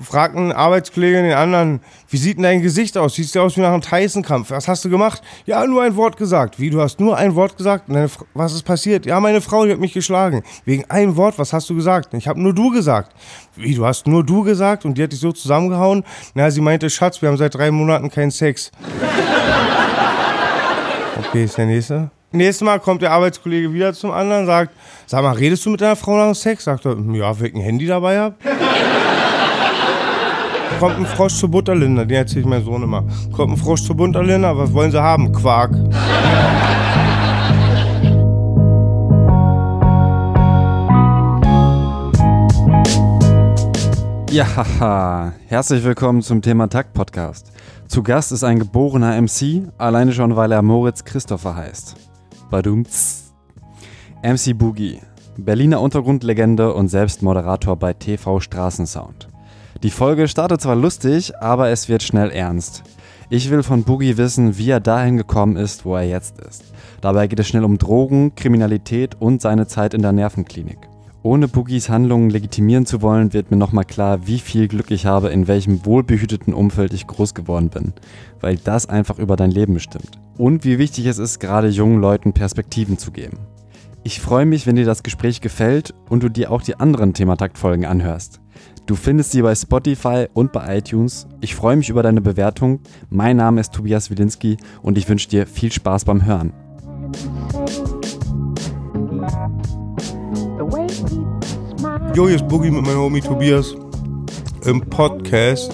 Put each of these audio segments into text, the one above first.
fragt ein Arbeitskollege den anderen, wie sieht denn dein Gesicht aus? Siehst du aus wie nach einem Tyson-Kampf? Was hast du gemacht? Ja, nur ein Wort gesagt. Wie, du hast nur ein Wort gesagt? was ist passiert? Ja, meine Frau, die hat mich geschlagen. Wegen einem Wort, was hast du gesagt? Ich habe nur du gesagt. Wie, du hast nur du gesagt? Und die hat dich so zusammengehauen? Na, sie meinte, Schatz, wir haben seit drei Monaten keinen Sex. Okay, ist der nächste. Nächstes Mal kommt der Arbeitskollege wieder zum anderen, sagt, sag mal, redest du mit deiner Frau nach Sex? Sagt er, ja, wenn ich ein Handy dabei habe. Kommt ein Frosch zur Butterlinde, den erzähle ich meinem Sohn immer. Kommt ein Frosch zur Butterlinde, was wollen sie haben? Quark. Ja, haha. herzlich willkommen zum Thema Takt Podcast. Zu Gast ist ein geborener MC, alleine schon, weil er Moritz Christopher heißt. Badumts. MC Boogie, Berliner Untergrundlegende und selbst Moderator bei TV Straßensound. Die Folge startet zwar lustig, aber es wird schnell ernst. Ich will von Boogie wissen, wie er dahin gekommen ist, wo er jetzt ist. Dabei geht es schnell um Drogen, Kriminalität und seine Zeit in der Nervenklinik. Ohne Boogies Handlungen legitimieren zu wollen, wird mir nochmal klar, wie viel Glück ich habe, in welchem wohlbehüteten Umfeld ich groß geworden bin. Weil das einfach über dein Leben bestimmt. Und wie wichtig es ist, gerade jungen Leuten Perspektiven zu geben. Ich freue mich, wenn dir das Gespräch gefällt und du dir auch die anderen Thematakt-Folgen anhörst. Du findest sie bei Spotify und bei iTunes. Ich freue mich über deine Bewertung. Mein Name ist Tobias Wilinski und ich wünsche dir viel Spaß beim Hören. Jo, hier ist Boogie mit meinem Homie Tobias im Podcast.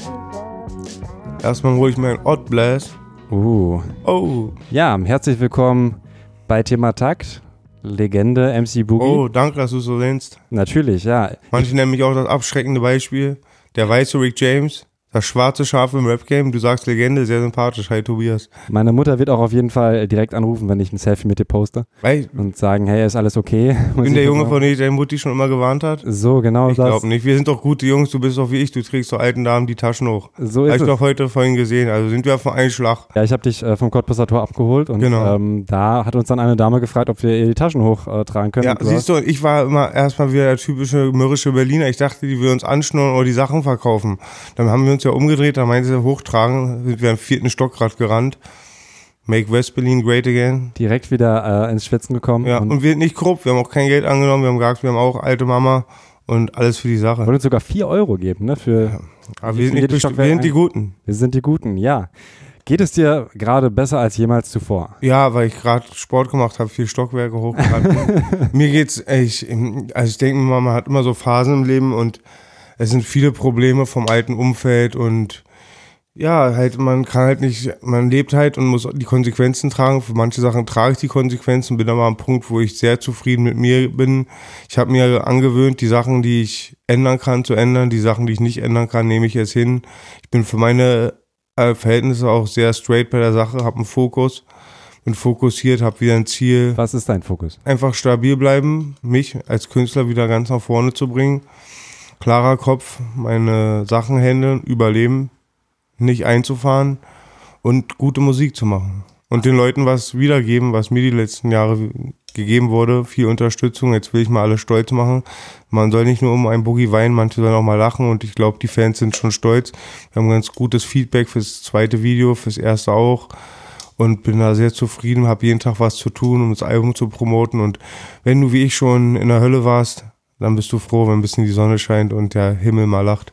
Erstmal hole ich mir einen Odd Blast. Uh. Oh. Ja, herzlich willkommen bei Thema Takt. Legende MC Boogie. Oh, danke, dass du so nennst. Natürlich, ja. Manche nennen mich auch das abschreckende Beispiel. Der weiße Rick James. Das schwarze Schaf im Rap-Game, du sagst Legende, sehr sympathisch. Hi Tobias. Meine Mutter wird auch auf jeden Fall direkt anrufen, wenn ich ein Selfie mit dir poste. Weil und sagen, hey, ist alles okay? Ich bin der Junge, von dem deine Mutti schon immer gewarnt hat. So, genau ich das. Ich glaube nicht. Wir sind doch gute Jungs, du bist doch wie ich, du trägst so alten Damen die Taschen hoch. So ist Hab ich doch heute vorhin gesehen, also sind wir auf einen Schlag. Ja, ich habe dich äh, vom Cottbusser Tor abgeholt und genau. ähm, da hat uns dann eine Dame gefragt, ob wir ihr die Taschen hochtragen äh, können. Ja, siehst du, ich war immer erstmal wieder der typische mürrische Berliner. Ich dachte, die will uns anschnurren oder die Sachen verkaufen. Dann haben wir uns ja umgedreht, da meinte sie, hochtragen, sind wir im vierten Stock gerade gerannt. Make West Berlin great again. Direkt wieder äh, ins Schwitzen gekommen. Ja, und, und wir sind nicht grob, wir haben auch kein Geld angenommen, wir haben gesagt, wir haben auch alte Mama und alles für die Sache. Wollen uns sogar 4 Euro geben, ne? Für ja, aber wir sind, nicht wir sind die Guten. Wir sind die Guten, ja. Geht es dir gerade besser als jemals zuvor? Ja, weil ich gerade Sport gemacht habe, vier Stockwerke hochgerannt. mir geht's, ich, also ich denke man hat immer so Phasen im Leben und es sind viele Probleme vom alten Umfeld und ja, halt, man kann halt nicht, man lebt halt und muss die Konsequenzen tragen. Für manche Sachen trage ich die Konsequenzen, bin aber am Punkt, wo ich sehr zufrieden mit mir bin. Ich habe mir angewöhnt, die Sachen, die ich ändern kann, zu ändern. Die Sachen, die ich nicht ändern kann, nehme ich jetzt hin. Ich bin für meine äh, Verhältnisse auch sehr straight bei der Sache, habe einen Fokus, bin fokussiert, habe wieder ein Ziel. Was ist dein Fokus? Einfach stabil bleiben, mich als Künstler wieder ganz nach vorne zu bringen. Klarer Kopf, meine Sachen handeln, überleben nicht einzufahren und gute Musik zu machen. Und den Leuten was wiedergeben, was mir die letzten Jahre gegeben wurde. Viel Unterstützung. Jetzt will ich mal alle stolz machen. Man soll nicht nur um ein Boogie weinen, manche sollen auch mal lachen. Und ich glaube, die Fans sind schon stolz. Wir haben ganz gutes Feedback fürs zweite Video, fürs erste auch. Und bin da sehr zufrieden, habe jeden Tag was zu tun, um das Album zu promoten. Und wenn du wie ich schon in der Hölle warst, dann bist du froh, wenn ein bisschen die Sonne scheint und der Himmel mal lacht.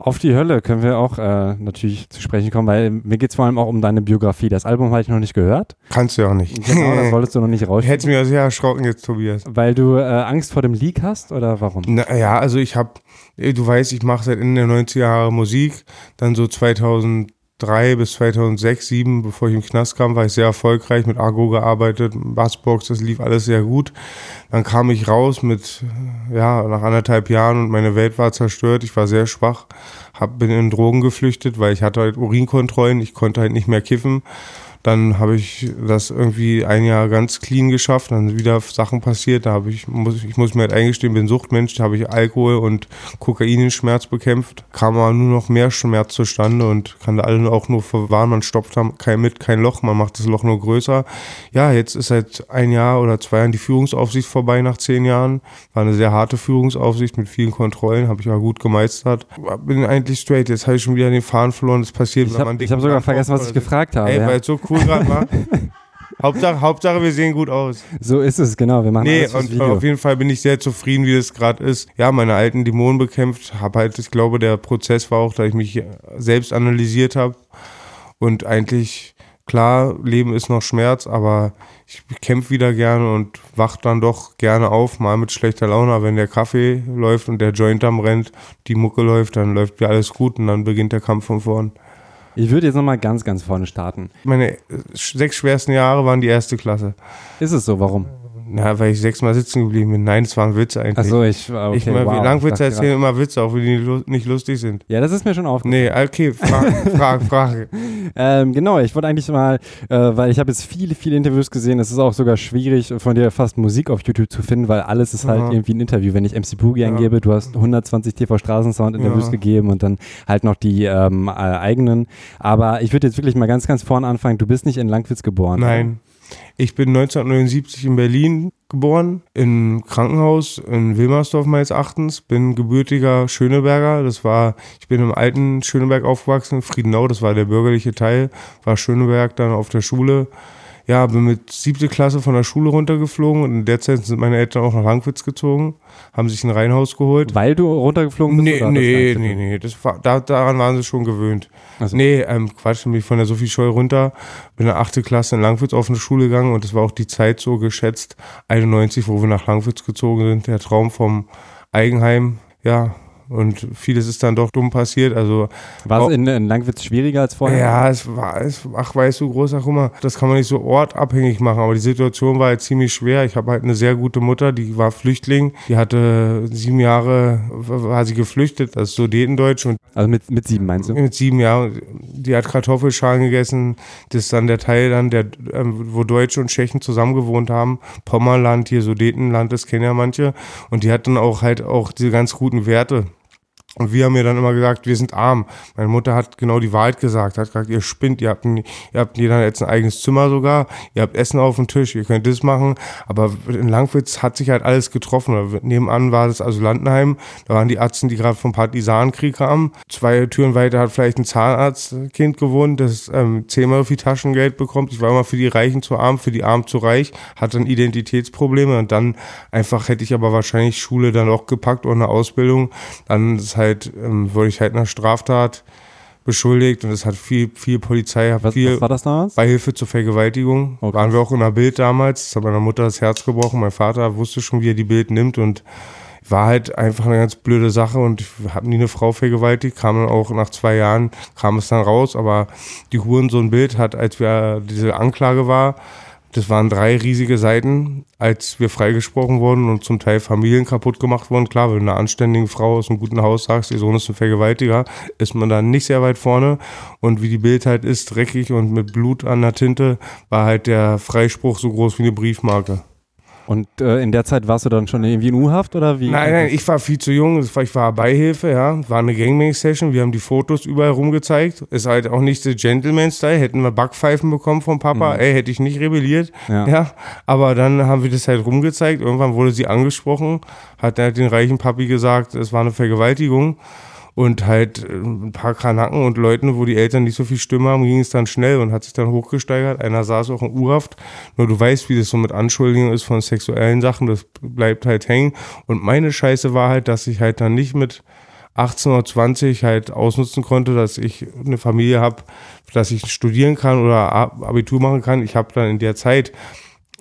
Auf die Hölle können wir auch äh, natürlich zu sprechen kommen, weil mir geht es vor allem auch um deine Biografie. Das Album habe ich noch nicht gehört. Kannst du ja auch nicht. Genau, das wolltest du noch nicht raus. Hättest mir sehr erschrocken jetzt, Tobias. Weil du äh, Angst vor dem Leak hast oder warum? Naja, also ich habe, du weißt, ich mache seit Ende der 90er Jahre Musik. Dann so 2000 2003 bis 2006, 2007, bevor ich im Knast kam, war ich sehr erfolgreich, mit Argo gearbeitet, Bassbox, das lief alles sehr gut. Dann kam ich raus mit, ja, nach anderthalb Jahren und meine Welt war zerstört. Ich war sehr schwach, hab, bin in Drogen geflüchtet, weil ich hatte halt Urinkontrollen, ich konnte halt nicht mehr kiffen. Dann habe ich das irgendwie ein Jahr ganz clean geschafft, dann sind wieder Sachen passiert, da habe ich, muss, ich muss mir halt eingestehen, bin Suchtmensch, da habe ich Alkohol und Kokain in Schmerz bekämpft, kam aber nur noch mehr Schmerz zustande und kann da alle auch nur verwahren, man stopft kein mit, kein Loch, man macht das Loch nur größer. Ja, jetzt ist seit ein Jahr oder zwei Jahren die Führungsaufsicht vorbei nach zehn Jahren, war eine sehr harte Führungsaufsicht mit vielen Kontrollen, habe ich aber gut gemeistert. Bin eigentlich straight, jetzt habe ich schon wieder den Faden verloren, das passiert. Ich habe hab sogar vergessen, was ich gefragt habe. Ey, ja. weil so cool gerade war. Hauptsache, Hauptsache, wir sehen gut aus. So ist es, genau. Wir machen Nee, alles und Video. auf jeden Fall bin ich sehr zufrieden, wie das gerade ist. Ja, meine alten Dämonen bekämpft, habe halt, ich glaube, der Prozess war auch, dass ich mich selbst analysiert habe und eigentlich, klar, Leben ist noch Schmerz, aber ich kämpfe wieder gerne und wach dann doch gerne auf, mal mit schlechter Laune, wenn der Kaffee läuft und der Joint am rennt, die Mucke läuft, dann läuft wieder alles gut und dann beginnt der Kampf von vorn. Ich würde jetzt nochmal ganz, ganz vorne starten. Meine äh, sechs schwersten Jahre waren die erste Klasse. Ist es so? Warum? Na, weil ich sechsmal sitzen geblieben bin. Nein, es war ein Witz eigentlich. Achso, ich war okay, ich mal, wow. Langwitze erzählen immer Witze, auch wenn die lu- nicht lustig sind. Ja, das ist mir schon aufgefallen. Nee, okay, Frage, Frage, Frage. Ähm, genau, ich wollte eigentlich mal, äh, weil ich habe jetzt viele, viele Interviews gesehen. Es ist auch sogar schwierig, von dir fast Musik auf YouTube zu finden, weil alles ist halt Aha. irgendwie ein Interview. Wenn ich MC Boogie Ja. eingebe, du hast 120 TV Straßensound Interviews Ja. gegeben und dann halt noch die ähm, äh, eigenen. Aber ich würde jetzt wirklich mal ganz, ganz vorne anfangen. Du bist nicht in Langwitz geboren. Nein. Ich bin 1979 in Berlin geboren, im Krankenhaus in Wilmersdorf meines Erachtens, bin gebürtiger Schöneberger, das war, ich bin im alten Schöneberg aufgewachsen, Friedenau, das war der bürgerliche Teil, war Schöneberg dann auf der Schule. Ja, bin mit siebte Klasse von der Schule runtergeflogen und in der Zeit sind meine Eltern auch nach Langwitz gezogen, haben sich ein Reihenhaus geholt. Weil du runtergeflogen bist? Nee, oder nee, nee, nee, das war, da, daran waren sie schon gewöhnt. Ach so. Nee, ähm, Quatsch, bin ich von der Sophie Scholl runter, bin in der achte Klasse in Langwitz auf eine Schule gegangen und das war auch die Zeit so geschätzt, 91, wo wir nach Langwitz gezogen sind, der Traum vom Eigenheim, ja, und vieles ist dann doch dumm passiert, also War es in, in Langwitz schwieriger als vorher? ja, es war, es, ach, weißt du, großer Kummer, das kann man nicht so ortabhängig machen, aber die Situation war halt ziemlich schwer. Ich habe halt eine sehr gute Mutter, die war Flüchtling, die hatte sieben Jahre, war sie geflüchtet, das ist Sudetendeutsch und Also mit, mit sieben meinst du? mit sieben Jahren, die hat Kartoffelschalen gegessen, das ist dann der Teil dann, der, ähm, wo Deutsche und Tschechen zusammen gewohnt haben, Pommerland, hier Sudetenland, das kennen ja manche, und die hat dann auch halt auch diese ganz guten Werte. Und wir haben mir dann immer gesagt, wir sind arm. Meine Mutter hat genau die Wahrheit gesagt, hat gesagt, ihr spinnt, ihr habt, ein, ihr habt jeder jetzt ein eigenes Zimmer sogar, ihr habt Essen auf dem Tisch, ihr könnt das machen. Aber in Langwitz hat sich halt alles getroffen. Nebenan war das Asylantenheim, da waren die Ärzte, die gerade vom Partisanenkrieg kamen. Zwei Türen weiter hat vielleicht ein Zahnarztkind gewohnt, das ähm, zehnmal viel Taschengeld bekommt. Ich war immer für die Reichen zu arm, für die Armen zu reich, hatte dann Identitätsprobleme und dann einfach hätte ich aber wahrscheinlich Schule dann auch gepackt oder eine Ausbildung. Dann ist halt, ähm, wurde ich halt einer Straftat beschuldigt und es hat viel, viel Polizei, Was, viel was war das damals? Beihilfe zur Vergewaltigung. Okay. Waren wir auch in der Bild damals. Das hat meiner Mutter das Herz gebrochen. Mein Vater wusste schon, wie er die Bild nimmt und war halt einfach eine ganz blöde Sache und ich habe nie eine Frau vergewaltigt, kam dann auch nach zwei Jahren, kam es dann raus, aber die Hurensohn-Bild hat, als wir diese Anklage war, das waren drei riesige Seiten, als wir freigesprochen wurden und zum Teil Familien kaputt gemacht wurden. Klar, wenn du einer anständigen Frau aus einem guten Haus sagst, ihr Sohn ist ein Vergewaltiger, ist man dann nicht sehr weit vorne. Und wie die Bild halt ist, dreckig und mit Blut an der Tinte, war halt der Freispruch so groß wie eine Briefmarke. Und äh, in der Zeit warst du dann schon irgendwie in U-Haft oder wie? Nein, nein, ich war viel zu jung. Ich war Beihilfe, ja. War eine Gangbang-Session. Wir haben die Fotos überall rumgezeigt. Ist halt auch nicht der Gentleman-Style. Hätten wir Backpfeifen bekommen vom Papa, ey, hätte ich nicht rebelliert. Ja. Ja. Aber dann haben wir das halt rumgezeigt. Irgendwann wurde sie angesprochen, hat halt den reichen Papi gesagt, es war eine Vergewaltigung. Und halt äh, ein paar Kanaken und Leuten, wo die Eltern nicht so viel Stimme haben, ging es dann schnell und hat sich dann hochgesteigert. Einer saß auch in Urhaft. Nur du weißt, wie das so mit Anschuldigungen ist von sexuellen Sachen, das bleibt halt hängen. Und meine Scheiße war halt, dass ich halt dann nicht mit 18 oder 20 halt ausnutzen konnte, dass ich eine Familie habe, dass ich studieren kann oder Abitur machen kann. Ich habe dann in der Zeit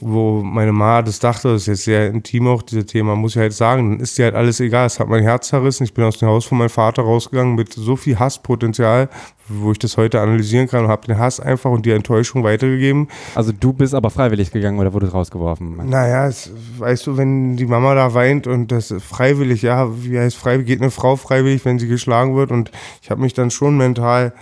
wo meine Ma das dachte, das ist jetzt sehr intim auch, dieses Thema, muss ich halt sagen, dann ist dir halt alles egal. Es hat mein Herz zerrissen. Ich bin aus dem Haus von meinem Vater rausgegangen mit so viel Hasspotenzial, wo ich das heute analysieren kann und habe den Hass einfach und die Enttäuschung weitergegeben. Also du bist aber freiwillig gegangen oder wurdest rausgeworfen? Naja, es, weißt du, wenn die Mama da weint und das ist freiwillig, ja, wie heißt freiwillig, geht eine Frau freiwillig, wenn sie geschlagen wird und ich habe mich dann schon mental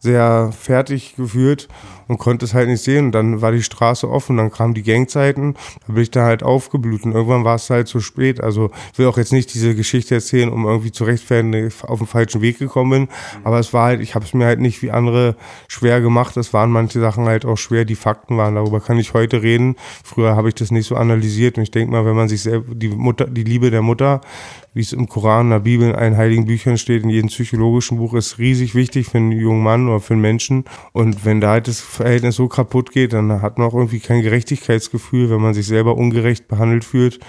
sehr fertig gefühlt und konnte es halt nicht sehen. Und dann war die Straße offen, dann kamen die Gangzeiten, da bin ich da halt aufgeblüht und irgendwann war es halt zu spät. Also ich will auch jetzt nicht diese Geschichte erzählen, um irgendwie zu rechtfertigen, dass ich auf den falschen Weg gekommen bin, aber es war halt, ich habe es mir halt nicht wie andere schwer gemacht. Es waren manche Sachen halt auch schwer, die Fakten waren. Darüber kann ich heute reden. Früher habe ich das nicht so analysiert und ich denke mal, wenn man sich selber die Mutter, die Liebe der Mutter wie es im Koran, in der Bibel, in allen heiligen Büchern steht, in jedem psychologischen Buch, ist riesig wichtig für einen jungen Mann oder für einen Menschen. Und wenn da halt das Verhältnis so kaputt geht, dann hat man auch irgendwie kein Gerechtigkeitsgefühl, wenn man sich selber ungerecht behandelt fühlt,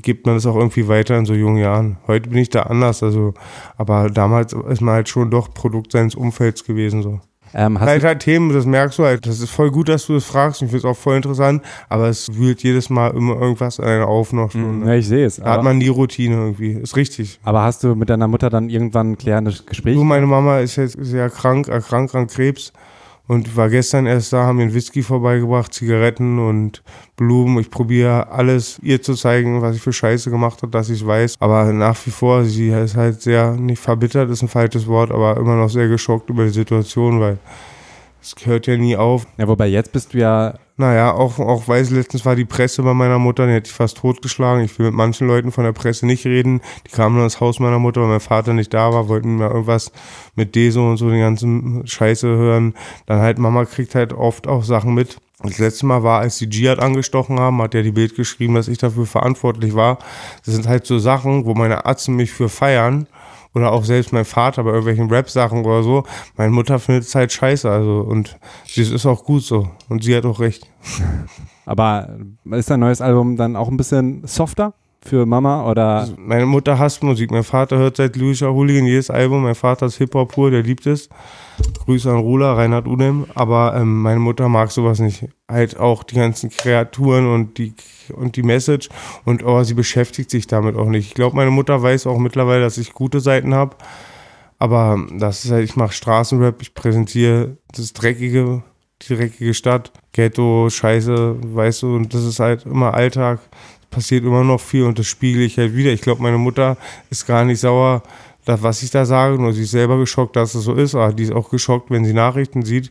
gibt man das auch irgendwie weiter in so jungen Jahren. Heute bin ich da anders, also, aber damals ist man halt schon doch Produkt seines Umfelds gewesen, so. Ähm, halt halt Themen, das merkst du halt. Das ist voll gut, dass du das fragst. Ich finde es auch voll interessant, aber es wühlt jedes Mal immer irgendwas an einen auf noch schon. Ne? Ja, ich sehe es. Da hat man die Routine irgendwie. Ist richtig. Aber hast du mit deiner Mutter dann irgendwann ein klärendes Gespräch? Du, meine Mama ist jetzt sehr krank, erkrankt an Krebs und war gestern erst da, haben mir einen Whisky vorbeigebracht, Zigaretten und Blumen. Ich probiere alles ihr zu zeigen, was ich für Scheiße gemacht habe, dass ich es weiß. Aber nach wie vor, sie ist halt sehr, nicht verbittert ist ein falsches Wort, aber immer noch sehr geschockt über die Situation, weil es hört ja nie auf. Ja, wobei jetzt bist du ja naja, auch, auch weiß, letztens war die Presse bei meiner Mutter, die hätte ich fast totgeschlagen. Ich will mit manchen Leuten von der Presse nicht reden. Die kamen dann ins Haus meiner Mutter, weil mein Vater nicht da war, wollten mir irgendwas mit Deso und so den ganzen Scheiße hören. Dann halt, Mama kriegt halt oft auch Sachen mit. Das letzte Mal war, als die Dschihad angestochen haben, hat ja die Bild geschrieben, dass ich dafür verantwortlich war. Das sind halt so Sachen, wo meine Atzen mich für feiern oder auch selbst mein Vater bei irgendwelchen Rap-Sachen oder so. Meine Mutter findet es halt scheiße, also und das ist auch gut so und sie hat auch recht. Aber ist dein neues Album dann auch ein bisschen softer? Für Mama oder? Also meine Mutter hasst Musik. Mein Vater hört seit Luisha Hooligan jedes Album. Mein Vater ist Hip-Hop pur, der liebt es. Grüße an Rula, Reinhard Udem. Aber ähm, meine Mutter mag sowas nicht. Halt auch die ganzen Kreaturen und die, und die Message. Und oh, sie beschäftigt sich damit auch nicht. Ich glaube, meine Mutter weiß auch mittlerweile, dass ich gute Seiten habe. Aber das ist halt, ich mache Straßenrap, ich präsentiere das Dreckige, die dreckige Stadt, Ghetto, Scheiße, weißt du, und das ist halt immer Alltag passiert immer noch viel und das spiegele ich halt wieder. Ich glaube, meine Mutter ist gar nicht sauer, dass, was ich da sage, nur sie ist selber geschockt, dass es so ist. Aber die ist auch geschockt, wenn sie Nachrichten sieht.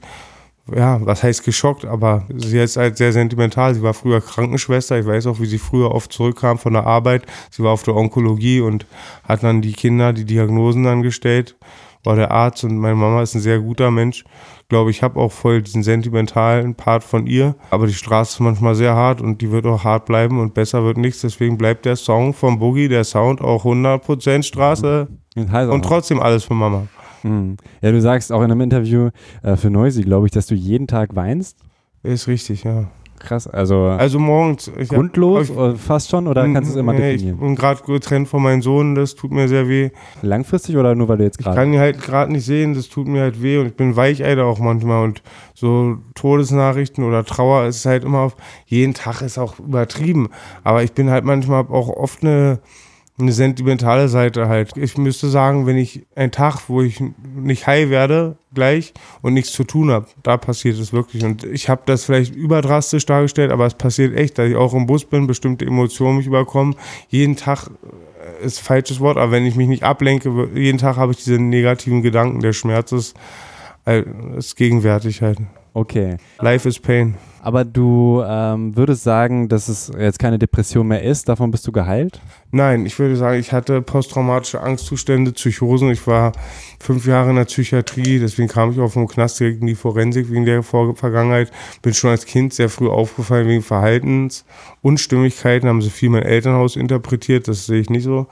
Ja, was heißt geschockt, aber sie ist halt sehr sentimental. Sie war früher Krankenschwester. Ich weiß auch, wie sie früher oft zurückkam von der Arbeit. Sie war auf der Onkologie und hat dann die Kinder die Diagnosen dann gestellt. War der Arzt und meine Mama ist ein sehr guter Mensch glaube, ich habe auch voll diesen sentimentalen Part von ihr. Aber die Straße ist manchmal sehr hart und die wird auch hart bleiben und besser wird nichts. Deswegen bleibt der Song vom Boogie, der Sound auch 100% Straße und trotzdem alles für Mama. Mhm. Ja, du sagst auch in einem Interview äh, für Noisy, glaube ich, dass du jeden Tag weinst. Ist richtig, ja. Krass, also. Also morgens. Grundlos hab, ich, fast schon oder kannst du es immer nee, definieren? Ich bin gerade getrennt von meinem Sohn, das tut mir sehr weh. Langfristig oder nur weil du jetzt gerade? Ich kann ihn halt gerade nicht sehen, das tut mir halt weh und ich bin Weicheider auch manchmal und so Todesnachrichten oder Trauer ist halt immer auf. Jeden Tag ist auch übertrieben, aber ich bin halt manchmal auch oft eine eine sentimentale Seite halt. Ich müsste sagen, wenn ich einen Tag, wo ich nicht high werde, gleich und nichts zu tun habe, da passiert es wirklich. Und ich habe das vielleicht überdrastisch dargestellt, aber es passiert echt, dass ich auch im Bus bin, bestimmte Emotionen mich überkommen. Jeden Tag äh, ist falsches Wort, aber wenn ich mich nicht ablenke, jeden Tag habe ich diese negativen Gedanken. Der Schmerz ist, äh, ist gegenwärtig halt. Okay. Life is pain. Aber du ähm, würdest sagen, dass es jetzt keine Depression mehr ist, davon bist du geheilt? Nein, ich würde sagen, ich hatte posttraumatische Angstzustände, Psychosen. Ich war fünf Jahre in der Psychiatrie, deswegen kam ich auch vom Knast direkt in die Forensik wegen der Vor Vergangenheit. Bin schon als Kind sehr früh aufgefallen wegen Verhaltensunstimmigkeiten, haben sie viel mein Elternhaus interpretiert, das sehe ich nicht so.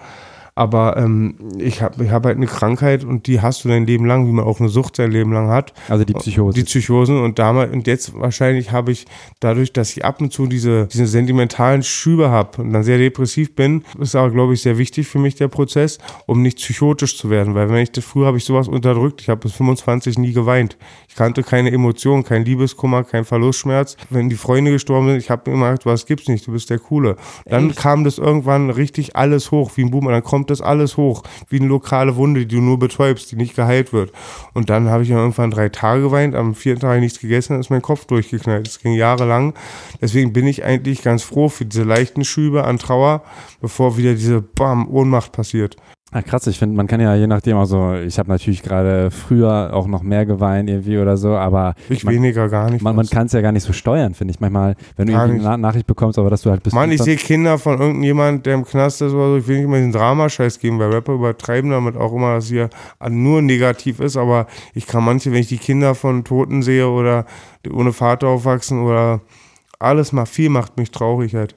Aber ähm, ich habe ich hab halt eine Krankheit und die hast du dein Leben lang, wie man auch eine Sucht sein Leben lang hat. Also die Psychose. Die Psychosen und damals und jetzt wahrscheinlich habe ich dadurch, dass ich ab und zu diese, diese sentimentalen Schübe habe und dann sehr depressiv bin, ist aber, glaube ich, sehr wichtig für mich der Prozess, um nicht psychotisch zu werden. Weil wenn ich das früher habe ich sowas unterdrückt, ich habe bis 25 nie geweint. Ich kannte keine Emotionen, kein Liebeskummer, kein Verlustschmerz. Wenn die Freunde gestorben sind, ich habe immer gesagt, was gibt's nicht, du bist der Coole. Dann Echt? kam das irgendwann richtig alles hoch, wie ein Boom, und dann kommt das alles hoch, wie eine lokale Wunde, die du nur betäubst, die nicht geheilt wird. Und dann habe ich irgendwann drei Tage geweint, am vierten Tag nichts gegessen, dann ist mein Kopf durchgeknallt. Das ging jahrelang. Deswegen bin ich eigentlich ganz froh für diese leichten Schübe an Trauer, bevor wieder diese Bam, Ohnmacht passiert. Ah, krass, ich finde, man kann ja je nachdem auch so, ich habe natürlich gerade früher auch noch mehr geweint irgendwie oder so, aber Ich man, weniger gar nicht. man, man kann es ja gar nicht so steuern, finde ich. Manchmal, wenn du Gar irgendwie eine Na Nachricht bekommst, aber dass du halt bist. Mann, ich sehe Kinder von irgendjemand, der im Knast ist oder so, ich will nicht mal den Dramascheiß geben, weil Rapper übertreiben damit auch immer, dass hier nur negativ ist, aber ich kann manche, wenn ich die Kinder von Toten sehe oder die ohne Vater aufwachsen oder alles mal viel macht mich traurig halt.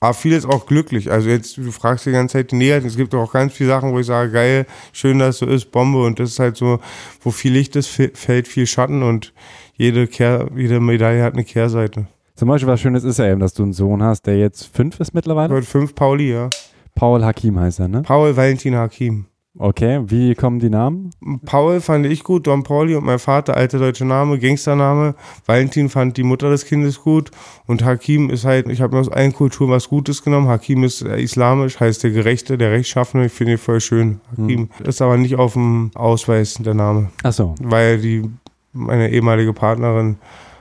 Aber vieles auch glücklich. Also jetzt, du fragst die ganze Zeit die Negativen. Es gibt auch ganz viele Sachen, wo ich sage, geil, schön, dass es so ist, Bombe. Und das ist halt so, wo viel Licht ist, fällt viel Schatten und jede, Kehr, jede Medaille hat eine Kehrseite. Zum Beispiel was Schönes ist ja eben, dass du einen Sohn hast, der jetzt fünf ist mittlerweile. Heute fünf Pauli, ja. Paul Hakim heißt er, ne? Paul Valentin Hakim. Okay, wie kommen die Namen? Paul fand ich gut, Don Pauli und mein Vater, alter deutscher Name, Gangstername. Valentin fand die Mutter des Kindes gut und Hakim ist halt, ich habe mir aus allen Kulturen was Gutes genommen. Hakim ist äh, islamisch, heißt der Gerechte, der Rechtschaffene. Ich finde ihn voll schön. Hakim ist aber nicht auf dem Ausweis der Name, Ach so, weil die meine ehemalige Partnerin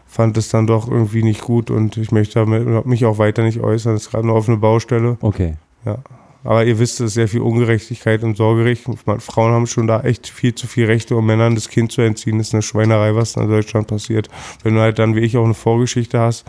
fand es dann doch irgendwie nicht gut und ich möchte mich auch weiter nicht äußern. Es ist gerade eine offene Baustelle. okay. Aber ihr wisst, es ist sehr viel Ungerechtigkeit und Sorgerecht. Frauen haben schon da echt viel zu viel Rechte, um Männern das Kind zu entziehen. Das ist eine Schweinerei, was in Deutschland passiert. Wenn du halt dann wie ich auch eine Vorgeschichte hast,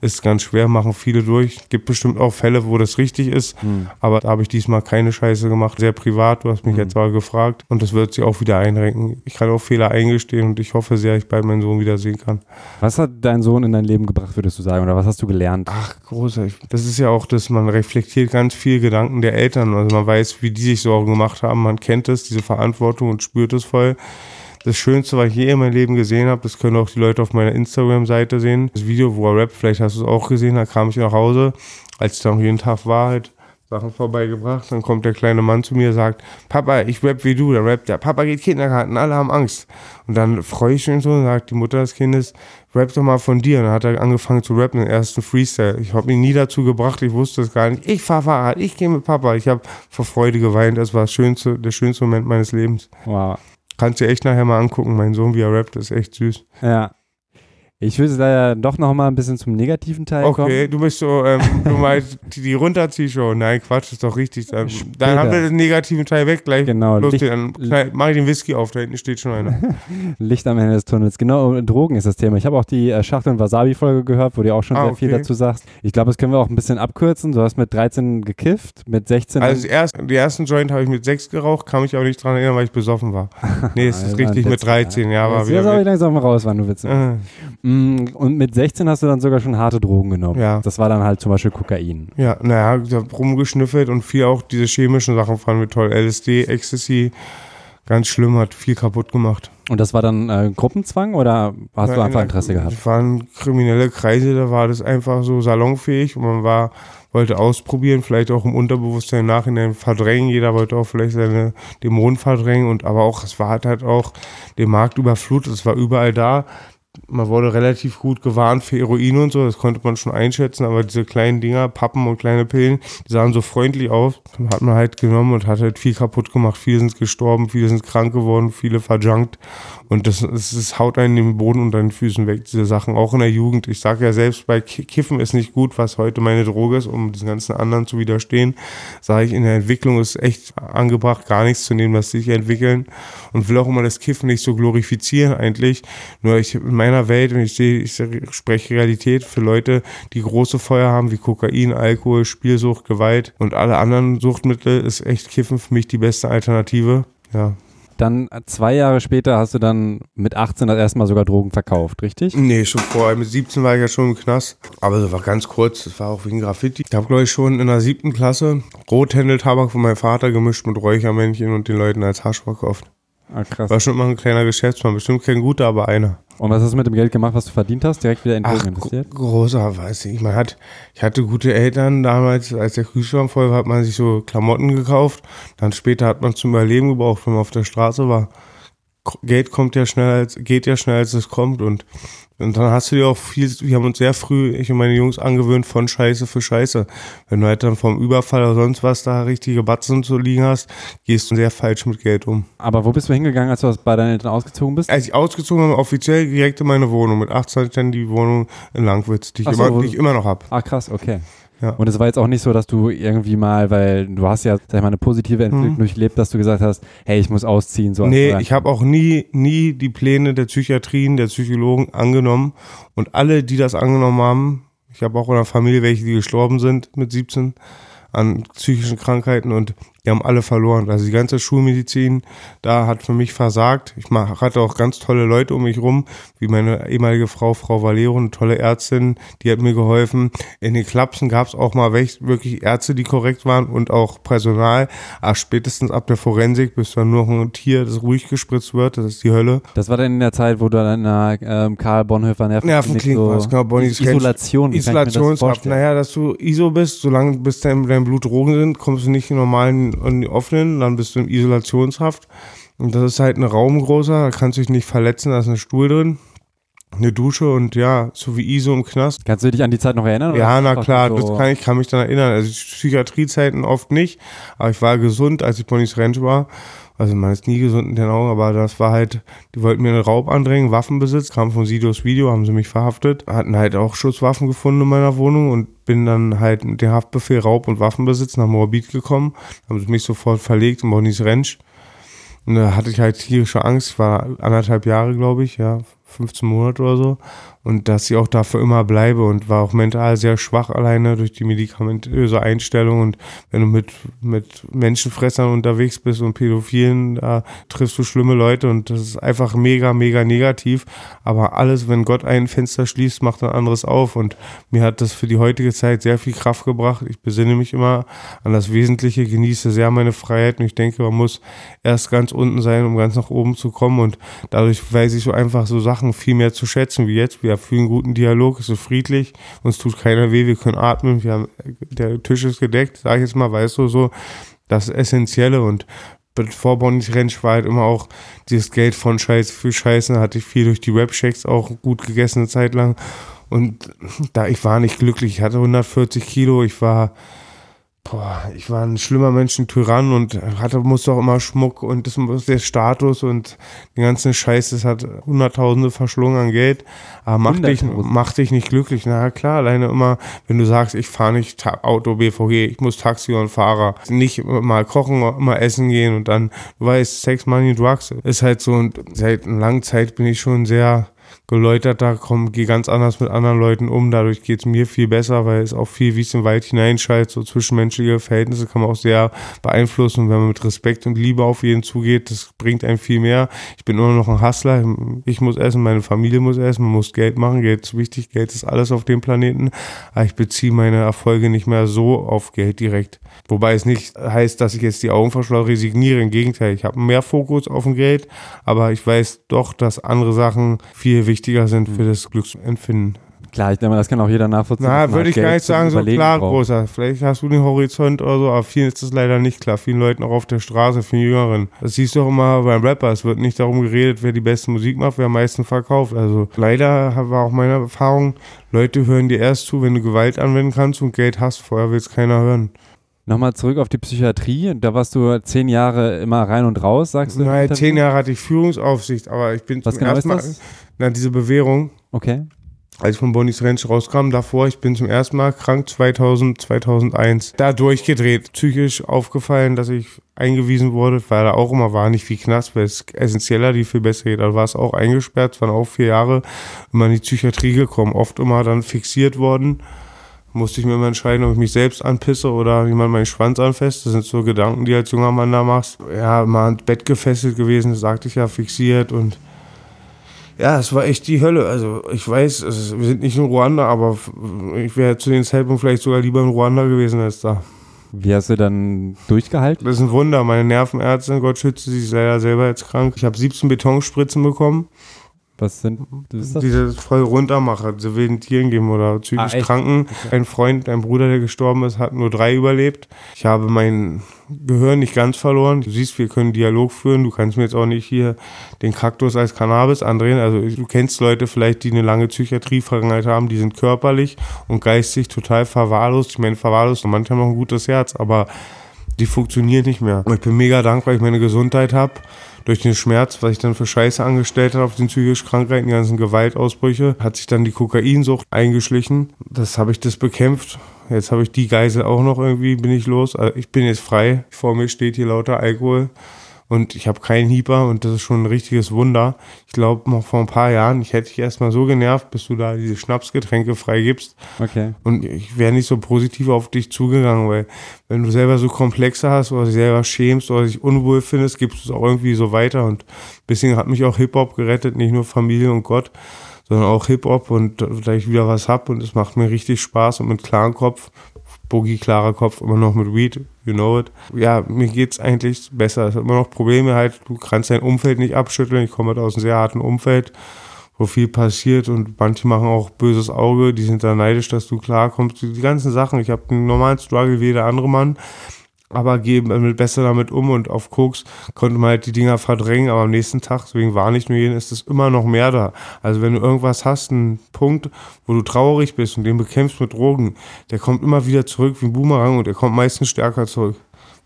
ist ganz schwer, machen viele durch. Gibt bestimmt auch Fälle, wo das richtig ist, Hm. aber da habe ich diesmal keine Scheiße gemacht. Sehr privat, du hast mich Mhm. jetzt aber gefragt und das wird sich auch wieder einrenken. Ich kann auch Fehler eingestehen und ich hoffe sehr, ich bald meinen Sohn wiedersehen kann. Was hat dein Sohn in dein Leben gebracht, würdest du sagen? Oder was hast du gelernt? Ach, großartig. Das ist ja auch, dass man reflektiert ganz viel Gedanken der Eltern. Also man weiß, wie die sich Sorgen gemacht haben. Man kennt es, diese Verantwortung und spürt es voll. Das Schönste, was ich je in meinem Leben gesehen habe, das können auch die Leute auf meiner Instagram-Seite sehen. Das Video, wo er rappt, vielleicht hast du es auch gesehen, da kam ich nach Hause, als ich dann jeden Tag war, halt Sachen vorbeigebracht. Dann kommt der kleine Mann zu mir, sagt, Papa, ich rap wie du. Der rappt, der Papa geht Kindergarten, alle haben Angst. Und dann freue ich mich so und sagt die Mutter des Kindes, rap doch mal von dir. Und dann hat er angefangen zu rappen, den ersten Freestyle. Ich habe ihn nie dazu gebracht, ich wusste es gar nicht. Ich fahr Fahrrad, ich gehe mit Papa. Ich habe vor Freude geweint. Das war das schönste, der schönste Moment meines Lebens. Wow. Kannst dir echt nachher mal angucken, mein Sohn, wie er rappt, ist echt süß. Ja. Ich würde da doch noch mal ein bisschen zum negativen Teil kommen. Okay, du bist so, ähm, du meinst die, die Runterziehshow. Nein, Quatsch, ist doch richtig. Dann, dann haben wir den negativen Teil weg gleich. Genau, Los, Licht, dann knall- mach ich den Whisky auf, da hinten steht schon einer. Licht am Ende des Tunnels. Genau, Drogen ist das Thema. Ich habe auch die äh, Schachtel- und Wasabi-Folge gehört, wo du auch schon Ah, sehr viel okay. dazu sagst. Ich glaube, das können wir auch ein bisschen abkürzen. Du hast mit 13 gekifft, mit 16 Also das erste, die ersten Joint habe ich mit sechs geraucht, kann mich aber nicht dran erinnern, weil ich besoffen war. Nee, es ist richtig mit 13, ja, war Jetzt jetzt aber wieder. langsam raus, wann du willst. Mm, Und mit 16 hast du dann sogar schon harte Drogen genommen. Ja. Das war dann halt zum Beispiel Kokain. ja, naja, ich habe rumgeschnüffelt und viel auch diese chemischen Sachen fanden wir toll. LSD, Ecstasy, ganz schlimm, hat viel kaputt gemacht. Und das war dann äh, Gruppenzwang oder hast du Nein, einfach nein, Interesse gehabt? Es waren kriminelle Kreise, da war das einfach so salonfähig und man war, wollte ausprobieren, vielleicht auch im Unterbewusstsein im Nachhinein verdrängen. Jeder wollte auch vielleicht seine Dämonen verdrängen und aber auch, es war halt auch den Markt überflutet, es war überall da. Man wurde relativ gut gewarnt für Heroin und so, das konnte man schon einschätzen, aber diese kleinen Dinger, Pappen und kleine Pillen, die sahen so freundlich aus, hat man halt genommen und hat halt viel kaputt gemacht. Viele sind gestorben, viele sind krank geworden, viele verjunkt und das, das, das haut einen den Boden unter den Füßen weg, diese Sachen, auch in der Jugend. Ich sage ja selbst, bei Ki- Kiffen ist nicht gut, was heute meine Droge ist, um diesen ganzen anderen zu widerstehen. Sage ich, in der Entwicklung ist echt angebracht, gar nichts zu nehmen, was sich entwickeln und will auch immer das Kiffen nicht so glorifizieren eigentlich. Nur ich in meiner Welt, und ich sehe, ich spreche Realität für Leute, die große Feuer haben, wie Kokain, Alkohol, Spielsucht, Gewalt und alle anderen Suchtmittel, ist echt Kiffen für mich die beste Alternative. Ja. Dann äh, zwei Jahre später hast du dann mit 18 das erste Mal sogar Drogen verkauft, richtig? Nee, schon vorher. Mit 17 war ich ja schon im Knast. Aber das war ganz kurz. Das war auch wegen Graffiti. Ich habe, glaube ich, schon in der siebten Klasse Rothändeltabak von meinem Vater gemischt mit Räuchermännchen und den Leuten als Hasch verkauft. Ah, krass. War schon immer ein kleiner Geschäftsmann. Bestimmt kein guter, aber einer. Und was hast du mit dem Geld gemacht, was du verdient hast? Direkt wieder in Drogen investiert? gro- großer, weiß ich. Man hat, ich hatte gute Eltern damals, als der Kühlschrank voll war, hat man sich so Klamotten gekauft. Dann später hat man zum Überleben gebraucht, wenn man auf der Straße war. Geld kommt ja schnell als, geht ja schnell als es kommt und, und dann hast du dir auch viel, wir haben uns sehr früh, ich und meine Jungs angewöhnt von Scheiße für Scheiße. Wenn du halt dann vom Überfall oder sonst was da richtige Batzen zu liegen hast, gehst du sehr falsch mit Geld um. Aber wo bist du hingegangen, als du bei deinen Eltern ausgezogen bist? Als ich ausgezogen bin, offiziell direkt in meine Wohnung. Mit 18 hatte ich dann die Wohnung in Langwitz, die ich, Ach so, immer, die ich immer noch hab. Ah, krass, okay. Ja. Und es war jetzt auch nicht so, dass du irgendwie mal, weil du hast ja, sag ich mal, eine positive Entwicklung Mhm. durchlebt, dass du gesagt hast, hey, ich muss ausziehen. So Nee, ich habe auch nie, nie die Pläne der Psychiatrien, der Psychologen angenommen. Und alle, die das angenommen haben, ich habe auch in der Familie welche, die gestorben sind mit 17 an psychischen Krankheiten und die haben alle verloren. Also die ganze Schulmedizin, da hat für mich versagt. Ich hatte auch ganz tolle Leute um mich rum, wie meine ehemalige Frau, Frau Valero, eine tolle Ärztin, die hat mir geholfen. In den Klapsen gab es auch mal wirklich Ärzte, die korrekt waren und auch Personal. Aber spätestens ab der Forensik bist du dann nur noch ein Tier, das ruhig gespritzt wird. Das ist die Hölle. Das war dann in der Zeit, wo du dann in der ähm, Karl Bonhoeffer Nervenklinik so genau, Isolation, Isolationshaft. Naja, dass du ISO bist, solange bis dein, dein Blut Drogen sind, kommst du nicht in normalen in die offenen, dann bist du in Isolationshaft. Und das ist halt ein Raum großer, da kannst du dich nicht verletzen, da ist ein Stuhl drin, eine Dusche und ja, so wie ISO im Knast. Kannst du dich an die Zeit noch erinnern? Ja, na klar, so- das kann ich kann mich dann erinnern. Also Psychiatriezeiten oft nicht, aber ich war gesund, als ich Bonnie's Ranch war. Also man ist nie gesund in den Augen, aber das war halt, die wollten mir einen Raub andrängen, Waffenbesitz, kam von Sidos Video, haben sie mich verhaftet, hatten halt auch Schusswaffen gefunden in meiner Wohnung und bin dann halt mit dem Haftbefehl Raub und Waffenbesitz nach Moabit gekommen, haben sie mich sofort verlegt in Bonnie's Ranch. Und da hatte ich halt tierische Angst, ich war anderthalb Jahre, glaube ich, ja, 15 Monate oder so. Und dass ich auch dafür immer bleibe und war auch mental sehr schwach alleine durch die medikamentöse Einstellung. Und wenn du mit, mit Menschenfressern unterwegs bist und Pädophilen, da triffst du schlimme Leute und das ist einfach mega, mega negativ. Aber alles, wenn Gott ein Fenster schließt, macht ein anderes auf. Und mir hat das für die heutige Zeit sehr viel Kraft gebracht. Ich besinne mich immer an das Wesentliche, genieße sehr meine Freiheit und ich denke, man muss erst ganz unten sein, um ganz nach oben zu kommen. Und dadurch weiß ich so einfach so Sachen viel mehr zu schätzen wie jetzt. Wir einen guten Dialog, es ist friedlich, uns tut keiner weh, wir können atmen, wir haben, der Tisch ist gedeckt, sag ich jetzt mal, weißt du, so das Essentielle. Und bevor Bonnie's Ranch war halt immer auch dieses Geld von Scheiße für Scheiße, da hatte ich viel durch die Rap-Shacks auch gut gegessen eine Zeit lang. Und da ich war nicht glücklich, ich hatte 140 Kilo, ich war Boah, ich war ein schlimmer Mensch, ein Tyrann und hatte, musste auch immer Schmuck und das, der Status und den ganzen Scheiß, das hat Hunderttausende verschlungen an Geld, aber macht dich, macht dich nicht glücklich. Na klar, alleine immer, wenn du sagst, ich fahre nicht Auto, BVG, ich muss Taxi und Fahrer, nicht mal kochen, immer essen gehen und dann, du weißt, Sex, Money, Drugs, ist halt so und seit einer langen Zeit bin ich schon sehr geläuterter, komm, gehe ganz anders mit anderen Leuten um. Dadurch geht es mir viel besser, weil es auch viel wie es im Wald hineinschaltet. So zwischenmenschliche Verhältnisse kann man auch sehr beeinflussen. Und wenn man mit Respekt und Liebe auf jeden zugeht, das bringt einem viel mehr. Ich bin immer noch ein Hustler. Ich muss essen, meine Familie muss essen, man muss Geld machen. Geld ist wichtig, Geld ist alles auf dem Planeten. Aber ich beziehe meine Erfolge nicht mehr so auf Geld direkt. Wobei es nicht heißt, dass ich jetzt die Augen verschlaue, resigniere. Im Gegenteil, ich habe mehr Fokus auf dem Geld, aber ich weiß doch, dass andere Sachen viel wichtiger sind für das Glücksempfinden. Klar, ich denke mal, das kann auch jeder nachvollziehen. Na, würde ich Geld gar nicht sagen, so klar, braucht. großer. Vielleicht hast du den Horizont oder so, aber vielen ist das leider nicht klar. Vielen Leuten auch auf der Straße, vielen Jüngeren. Das siehst du auch immer beim Rapper. Es wird nicht darum geredet, wer die beste Musik macht, wer am meisten verkauft. Also leider war auch meine Erfahrung, Leute hören dir erst zu, wenn du Gewalt anwenden kannst und Geld hast. Vorher will es keiner hören. Nochmal zurück auf die Psychiatrie. Da warst du zehn Jahre immer rein und raus, sagst du? Interview? zehn Jahre hatte ich Führungsaufsicht, aber ich bin Was zum genau ersten Mal, na, diese Bewährung, Okay. als ich von Bonnie's Ranch rauskam, davor, ich bin zum ersten Mal krank 2000, 2001. Da durchgedreht, psychisch aufgefallen, dass ich eingewiesen wurde, weil da auch immer war, nicht wie Knast, weil es essentieller, die viel besser geht. Da war es auch eingesperrt, es waren auch vier Jahre immer in die Psychiatrie gekommen, oft immer dann fixiert worden. Musste ich mir immer entscheiden, ob ich mich selbst anpisse oder jemand meinen Schwanz anfasst. Das sind so Gedanken, die als junger Mann da machst. Ja, mal ans Bett gefesselt gewesen, das sagte ich ja, fixiert und ja, es war echt die Hölle. Also ich weiß, es ist, wir sind nicht in Ruanda, aber ich wäre zu dem Zeitpunkt vielleicht sogar lieber in Ruanda gewesen als da. Wie hast du dann durchgehalten? Das ist ein Wunder. Meine Nervenärztin, Gott schütze sie, ist leider selber jetzt krank. Ich habe 17 Betonspritzen bekommen, Was sind, was das? die das voll runtermachen, diese wilden Tieren geben oder psychisch Ah? Kranken. Ein Freund, ein Bruder, der gestorben ist, hat nur drei überlebt. Ich habe mein Gehirn nicht ganz verloren. Du siehst, wir können Dialog führen. Du kannst mir jetzt auch nicht hier den Kaktus als Cannabis andrehen. Also du kennst Leute vielleicht, die eine lange Psychiatrie-Vergangenheit haben, die sind körperlich und geistig total verwahrlost. Ich meine, verwahrlost und manche haben noch ein gutes Herz, aber die funktionieren nicht mehr. Und ich bin mega dankbar, weil ich meine Gesundheit habe. Durch den Schmerz, was ich dann für Scheiße angestellt habe auf den psychischen Krankheiten, die ganzen Gewaltausbrüche, hat sich dann die Kokainsucht eingeschlichen. Das habe ich das bekämpft. Jetzt habe ich die Geisel auch noch irgendwie, bin ich los. Also ich bin jetzt frei. Vor mir steht hier lauter Alkohol und ich habe keinen Hieber und das ist schon ein richtiges Wunder. Ich glaube, noch vor ein paar Jahren, ich hätte dich erstmal so genervt, bis du da diese Schnapsgetränke freigibst. Okay. Und ich wäre nicht so positiv auf dich zugegangen, weil wenn du selber so Komplexe hast oder dich selber schämst oder dich unwohl findest, gibst du es auch irgendwie so weiter. Und deswegen hat mich auch Hip-Hop gerettet, nicht nur Familie und Gott, sondern auch Hip-Hop und da ich wieder was hab und es macht mir richtig Spaß und mit klarem Kopf Boogie, klarer Kopf, immer noch mit Weed, you know it. Ja, mir geht's eigentlich besser. Es hat immer noch Probleme halt, du kannst dein Umfeld nicht abschütteln. Ich komme halt aus einem sehr harten Umfeld, wo viel passiert und manche machen auch böses Auge, die sind da neidisch, dass du klarkommst. Die ganzen Sachen, ich habe einen normalen Struggle wie jeder andere Mann, aber gehen besser damit um und auf Koks konnte man halt die Dinger verdrängen, aber am nächsten Tag, deswegen war nicht nur jeden, ist es immer noch mehr da. Also wenn du irgendwas hast, einen Punkt, wo du traurig bist und den bekämpfst mit Drogen, der kommt immer wieder zurück wie ein Boomerang und der kommt meistens stärker zurück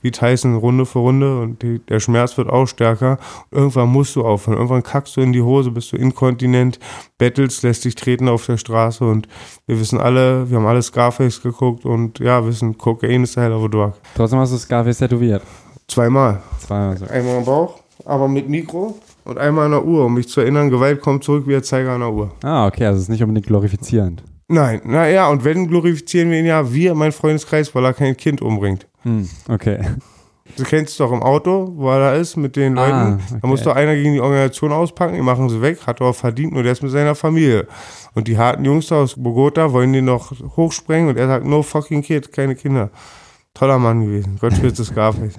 wie Tyson Runde für Runde und die, der Schmerz wird auch stärker. Und irgendwann musst du aufhören. Irgendwann kackst du in die Hose, bist du inkontinent, bettelst, lässt dich treten auf der Straße und wir wissen alle, wir haben alle Scarface geguckt und ja, wissen, Kokain ist der hell of a drug. Trotzdem hast du Scarface tätowiert. Zweimal. Zweimal so. Einmal im Bauch, aber mit Mikro und einmal an der Uhr, um mich zu erinnern, Gewalt kommt zurück wie der Zeiger an der Uhr. Ah, okay, also es ist nicht unbedingt glorifizierend. Nein, naja, und wenn glorifizieren wir ihn ja, wir, mein Freundeskreis, weil er kein Kind umbringt. Hm, okay. Du kennst doch im Auto, wo er da ist mit den Ah, Leuten. okay. Da muss doch einer gegen die Organisation auspacken, die machen sie weg, hat er auch verdient, nur der ist mit seiner Familie. Und die harten Jungs da aus Bogota wollen den noch hochsprengen und er sagt, no fucking kid, keine Kinder. Toller Mann gewesen. Gott schütze Scarface.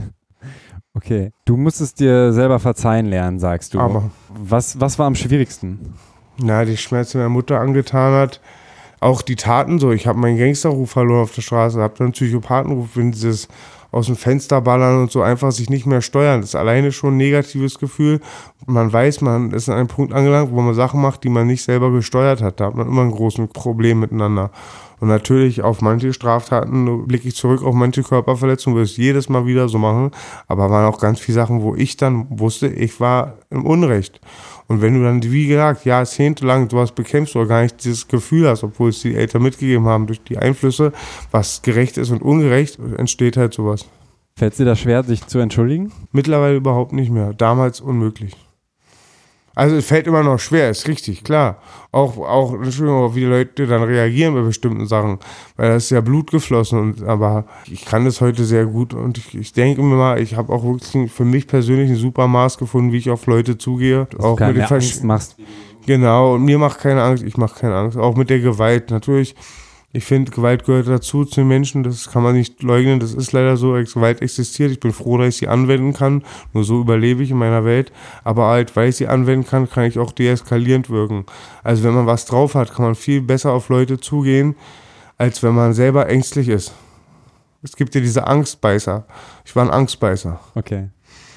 Okay. Du musstest dir selber verzeihen lernen, sagst du. Aber, Was, was war am schwierigsten? na, die Schmerzen meiner Mutter angetan hat. Auch die Taten so. Ich habe meinen Gangsterruf verloren auf der Straße, habe dann einen Psychopathenruf, wenn dieses aus dem Fenster ballern und so einfach sich nicht mehr steuern. Das ist alleine schon ein negatives Gefühl. Man weiß, man ist an einem Punkt angelangt, wo man Sachen macht, die man nicht selber gesteuert hat. Da hat man immer ein großes Problem miteinander. Und natürlich auf manche Straftaten blicke ich zurück, auf manche Körperverletzungen, würde ich jedes Mal wieder so machen. Aber waren auch ganz viele Sachen, wo ich dann wusste, ich war im Unrecht. Und wenn du dann, wie gesagt, jahrzehntelang sowas bekämpfst oder gar nicht dieses Gefühl hast, obwohl es die Eltern mitgegeben haben durch die Einflüsse, was gerecht ist und ungerecht, entsteht halt sowas. Fällt es dir da schwer, sich zu entschuldigen? Mittlerweile überhaupt nicht mehr. Damals unmöglich. Also es fällt immer noch schwer, ist richtig, klar. Auch, auch, Entschuldigung, wie die Leute dann reagieren bei bestimmten Sachen. Weil da ist ja Blut geflossen. Und, aber ich kann das heute sehr gut. Und ich, ich denke mir mal, ich habe auch wirklich für mich persönlich ein super Maß gefunden, wie ich auf Leute zugehe. Dass auch du mit den Angst machst. Genau, und mir macht keine Angst, ich mache keine Angst. Auch mit der Gewalt. Natürlich, ich finde, Gewalt gehört dazu zu den Menschen, das kann man nicht leugnen, das ist leider so, Gewalt existiert. Ich bin froh, dass ich sie anwenden kann. Nur so überlebe ich in meiner Welt. Aber halt, weil ich sie anwenden kann, kann ich auch deeskalierend wirken. Also wenn man was drauf hat, kann man viel besser auf Leute zugehen, als wenn man selber ängstlich ist. Es gibt ja diese Angstbeißer. Ich war ein Angstbeißer. Okay.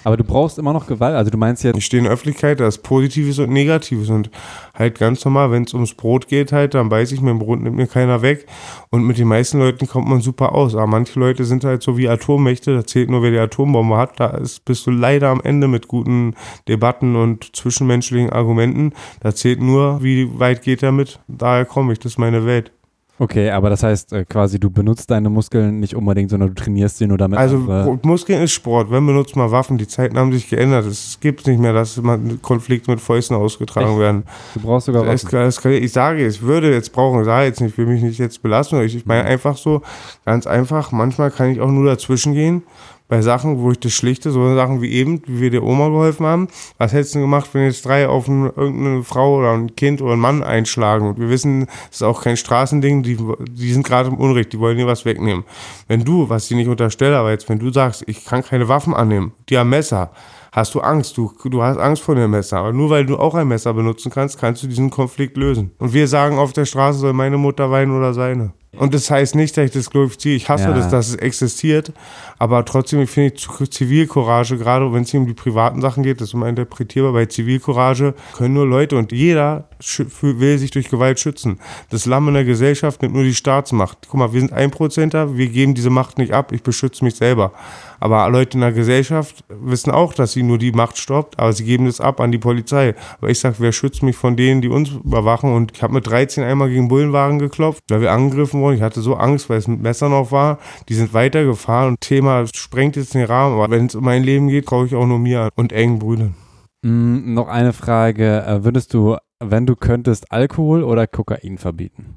Aber du brauchst immer noch Gewalt. Also du meinst jetzt, Ich stehe in der Öffentlichkeit, da ist Positives und Negatives. Und halt ganz normal, wenn es ums Brot geht halt, dann beiß ich mir ein Brot, nimmt mir keiner weg. Und mit den meisten Leuten kommt man super aus, aber manche Leute sind halt so wie Atommächte, da zählt nur, wer die Atombombe hat, da ist, bist du leider am Ende mit guten Debatten und zwischenmenschlichen Argumenten, da zählt nur, wie weit geht er mit, daher komme ich, das ist meine Welt. Okay, aber das heißt äh, quasi, du benutzt deine Muskeln nicht unbedingt, sondern du trainierst sie nur damit. Also andere- Muskeln ist Sport, wenn benutzt man Waffen, die Zeiten haben sich geändert, es gibt nicht mehr, dass man Konflikte mit Fäusten ausgetragen Echt? werden. du brauchst sogar Waffen. Ich sage, ich würde jetzt brauchen, ich sage jetzt nicht, ich will mich nicht jetzt belasten. Ich, ich meine einfach so, ganz einfach, manchmal kann ich auch nur dazwischen gehen. Bei Sachen, wo ich das schlichte, so Sachen wie eben, wie wir der Oma geholfen haben. Was hättest du gemacht, wenn jetzt drei auf ein, irgendeine Frau oder ein Kind oder einen Mann einschlagen? Und wir wissen, es ist auch kein Straßending, die, die sind gerade im Unrecht, die wollen dir was wegnehmen. Wenn du, was ich nicht unterstelle, aber jetzt, wenn du sagst, ich kann keine Waffen annehmen, die haben Messer, hast du Angst, du, du hast Angst vor dem Messer. Aber nur weil du auch ein Messer benutzen kannst, kannst du diesen Konflikt lösen. Und wir sagen auf der Straße, soll meine Mutter weinen oder seine. Und das heißt nicht, dass ich das glorifiziere. Ich hasse Ja. das, dass es existiert. Aber trotzdem finde ich Zivilcourage, gerade wenn es um die privaten Sachen geht, das ist immer interpretierbar, bei Zivilcourage können nur Leute und jeder will sich durch Gewalt schützen. Das Lamm in der Gesellschaft nimmt nur die Staatsmacht. Guck mal, wir sind Einprozenter, wir geben diese Macht nicht ab, ich beschütze mich selber. Aber Leute in der Gesellschaft wissen auch, dass sie nur die Macht stoppt, aber sie geben das ab an die Polizei. Aber ich sage, wer schützt mich von denen, die uns überwachen? Und ich habe mit 13 einmal gegen Bullenwagen geklopft, weil wir angegriffen wurden. Ich hatte so Angst, weil es mit Messern noch war. Die sind weitergefahren und Thema sprengt jetzt den Rahmen. Aber wenn es um mein Leben geht, traue ich auch nur mir und engen Brüdern. Mm, noch eine Frage. Äh, würdest du, wenn du könntest, Alkohol oder Kokain verbieten?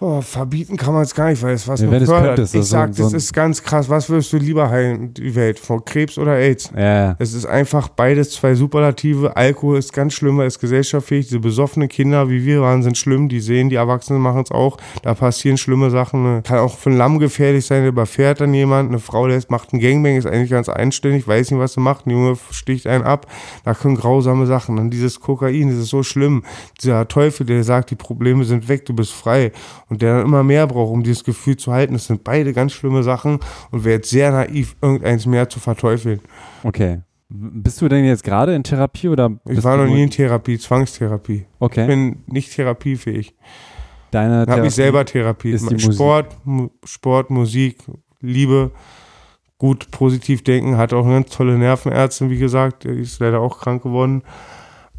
Boah, verbieten kann man es gar nicht, weil es was Ja, nur fördert. könntest, ich sag, so das ist ganz krass. Was würdest du lieber heilen, die Welt? Vor Krebs oder AIDS? Ja. Es ist einfach beides zwei Superlative. Alkohol ist ganz schlimm, er ist gesellschaftsfähig. Diese besoffenen Kinder, wie wir waren, sind schlimm. Die sehen, die Erwachsenen machen es auch. Da passieren schlimme Sachen. Kann auch für ein Lamm gefährlich sein, der überfährt dann jemand. Eine Frau lässt, macht einen Gangbang, ist eigentlich ganz einständig, weiß nicht, was sie macht. Ein Junge sticht einen ab. Da können grausame Sachen. Dann dieses Kokain, das ist so schlimm. Dieser Teufel, der sagt, die Probleme sind weg, du bist frei. Und der dann immer mehr braucht, um dieses Gefühl zu halten. Das sind beide ganz schlimme Sachen. Und wäre jetzt sehr naiv, irgendeins mehr zu verteufeln. Okay. Bist du denn jetzt gerade in Therapie oder Ich war noch nie in Therapie, Zwangstherapie. Ich Okay. bin nicht therapiefähig. Deine Ich habe Therapie- selber Therapie. ist die. Sport, Sport, Musik, Liebe, gut positiv denken, hat auch eine ganz tolle Nervenärztin, wie gesagt, die ist leider auch krank geworden.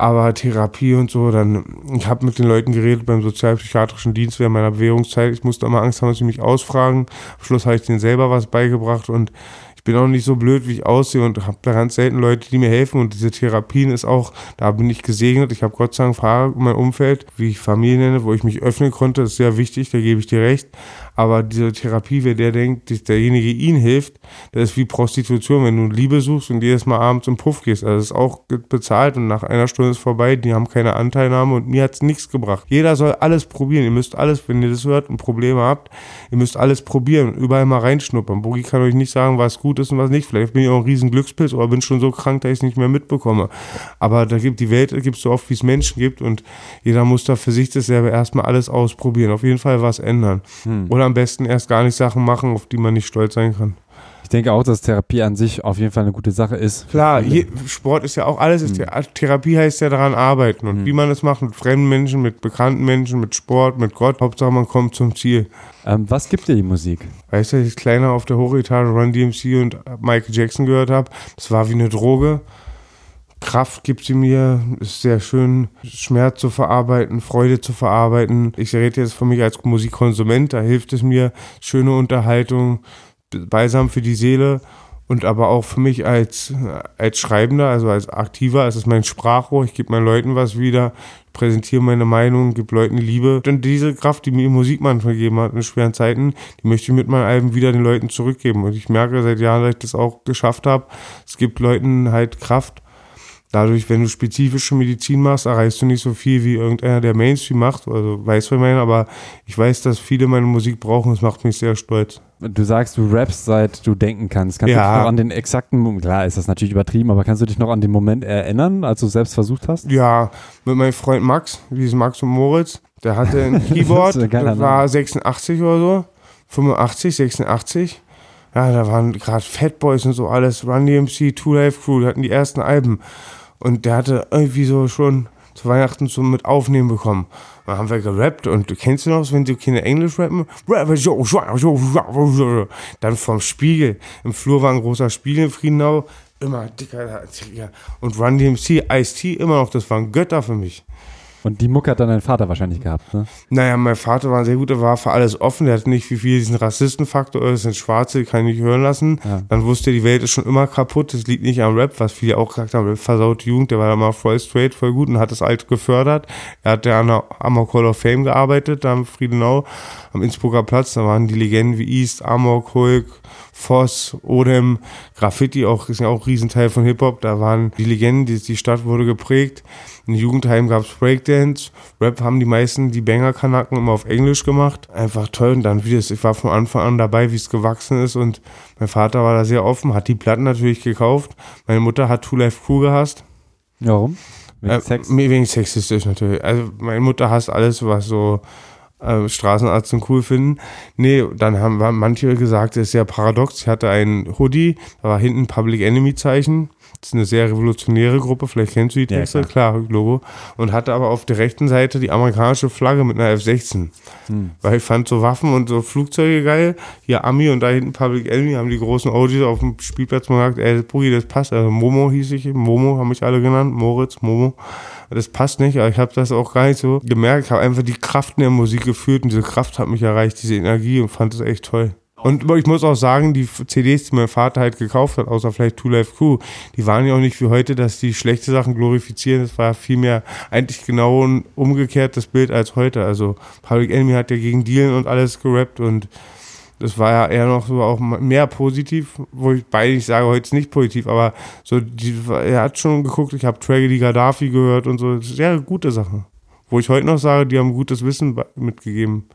Aber Therapie und so, dann, ich habe mit den Leuten geredet beim sozialpsychiatrischen Dienst während meiner Bewährungszeit. Ich musste immer Angst haben, dass sie mich ausfragen. Am Schluss habe ich denen selber was beigebracht und ich bin auch nicht so blöd, wie ich aussehe und habe da ganz selten Leute, die mir helfen. Und diese Therapien ist auch, da bin ich gesegnet. Ich habe Gott sei Dank Fahrer in meinem Umfeld, wie ich Familie nenne, wo ich mich öffnen konnte. Das ist sehr wichtig, da gebe ich dir recht. Aber diese Therapie, wer der denkt, dass derjenige ihnen hilft, das ist wie Prostitution, wenn du Liebe suchst und jedes Mal abends im Puff gehst. Also das ist auch bezahlt und nach einer Stunde ist vorbei, die haben keine Anteilnahme und mir hat es nichts gebracht. Jeder soll alles probieren. Ihr müsst alles, wenn ihr das hört und Probleme habt, ihr müsst alles probieren und überall mal reinschnuppern. Bogi kann euch nicht sagen, was gut ist und was nicht. Vielleicht bin ich auch ein riesen Glückspilz oder bin schon so krank, dass ich es nicht mehr mitbekomme. Aber da gibt die Welt gibt so oft, wie es Menschen gibt und jeder muss da für sich das selber erstmal alles ausprobieren. Auf jeden Fall was ändern. Hm. Oder am besten erst gar nicht Sachen machen, auf die man nicht stolz sein kann. Ich denke auch, dass Therapie an sich auf jeden Fall eine gute Sache ist. Klar, je, Sport ist ja auch alles, ist Thera- Therapie heißt ja daran arbeiten. Und wie man es macht, mit fremden Menschen, mit bekannten Menschen, mit Sport, mit Gott, Hauptsache man kommt zum Ziel. Ähm, was gibt dir die Musik? Weißt du, als ich kleiner auf der Hochetage Run DMC und Michael Jackson gehört habe, das war wie eine Droge. Kraft gibt sie mir, ist sehr schön, Schmerz zu verarbeiten, Freude zu verarbeiten. Ich rede jetzt von mich als Musikkonsument, da hilft es mir, schöne Unterhaltung, Balsam für die Seele und aber auch für mich als, als Schreibender, also als Aktiver, es ist mein Sprachrohr, ich gebe meinen Leuten was wieder, präsentiere meine Meinung, gebe Leuten Liebe. Und diese Kraft, die mir Musik manchmal gegeben hat in schweren Zeiten, die möchte ich mit meinen Alben wieder den Leuten zurückgeben. Und ich merke seit Jahren, dass ich das auch geschafft habe. Es gibt Leuten halt Kraft. Dadurch, wenn du spezifische Medizin machst, erreichst du nicht so viel wie irgendeiner, der Mainstream macht. Also weiß, was ich meine, aber ich weiß, dass viele meine Musik brauchen. Das macht mich sehr stolz. Du sagst, du rappst, seit du denken kannst. Kannst du Ja. dich noch an den exakten Moment, klar ist das natürlich übertrieben, aber kannst du dich noch an den Moment erinnern, als du es selbst versucht hast? Ja, mit meinem Freund Max, wie ist Max und Moritz, der hatte ein Keyboard, Das das war 86 oder so, 85, 86. Ja, da waren gerade Fat Boys und so alles, Run DMC, Two Life Crew, die hatten die ersten Alben. Und der hatte irgendwie so schon zu Weihnachten so mit aufnehmen bekommen. Dann haben wir gerappt und du kennst du noch, wenn die Kinder Englisch rappen? Dann vom Spiegel. Im Flur war ein großer Spiegel in Friedenau. Immer dicker, dicker. Und Run DMC, Ice-T, immer noch, das waren Götter für mich. Und die Mucke hat dann dein Vater wahrscheinlich gehabt, ne? Naja, mein Vater war ein sehr guter, war für alles offen. Der hat nicht wie viel diesen Rassistenfaktor, das sind Schwarze, die kann ich nicht hören lassen. Ja. Dann wusste er, die Welt ist schon immer kaputt. Das liegt nicht am Rap, was viele auch gesagt haben, Rap versaut die Jugend. Der war da mal voll straight, voll gut und hat das alt gefördert. Er hat ja an der Amok Hall of Fame gearbeitet, da am Friedenau, am Innsbrucker Platz. Da waren die Legenden wie East, Amok, Hulk, Voss, Odem, Graffiti, auch, ist ja auch ein Riesenteil von Hip-Hop. Da waren die Legenden, die, die Stadt wurde geprägt. In Jugendheim gab es Breakdance. Rap haben die meisten, die Banger-Kanaken, immer auf Englisch gemacht. Einfach toll. Und dann, wie das, ich war von Anfang an dabei, wie es gewachsen ist. Und mein Vater war da sehr offen, hat die Platten natürlich gekauft. Meine Mutter hat Two Life Crew gehasst. Warum? Wegen Äh, Sex? Wegen sexistisch natürlich. Also meine Mutter hasst alles, was so äh, Straßenarzt cool finden. Nee, dann haben manche gesagt, das ist ja paradox. Ich hatte einen Hoodie, da war hinten Public Enemy Zeichen. Das ist eine sehr revolutionäre Gruppe, vielleicht kennst du die Texte, ja, klar. klar, Logo. Und hatte aber auf der rechten Seite die amerikanische Flagge mit einer F-16. Hm. Weil ich fand so Waffen und so Flugzeuge geil. Hier Ami und da hinten Public Enemy haben die großen OGs auf dem Spielplatz mal gesagt, ey, Boogie, das passt. Also Momo hieß ich, Momo haben mich alle genannt, Moritz, Momo das passt nicht, aber ich habe das auch gar nicht so gemerkt. Ich habe einfach die Kraft in der Musik gefühlt und diese Kraft hat mich erreicht, diese Energie und fand es echt toll. Und ich muss auch sagen, die CDs, die mein Vater halt gekauft hat, außer vielleicht Two Life Crew, die waren ja auch nicht wie heute, dass die schlechte Sachen glorifizieren. Das war vielmehr eigentlich genau ein umgekehrtes Bild als heute. Also Public Enemy hat ja gegen Dealen und alles gerappt und das war ja eher noch so auch mehr positiv, wo ich beide nicht sage, heute ist nicht positiv, aber so, die, er hat schon geguckt, ich habe Tragedy Gaddafi gehört und so, sehr gute Sachen. Wo ich heute noch sage, die haben gutes Wissen mitgegeben.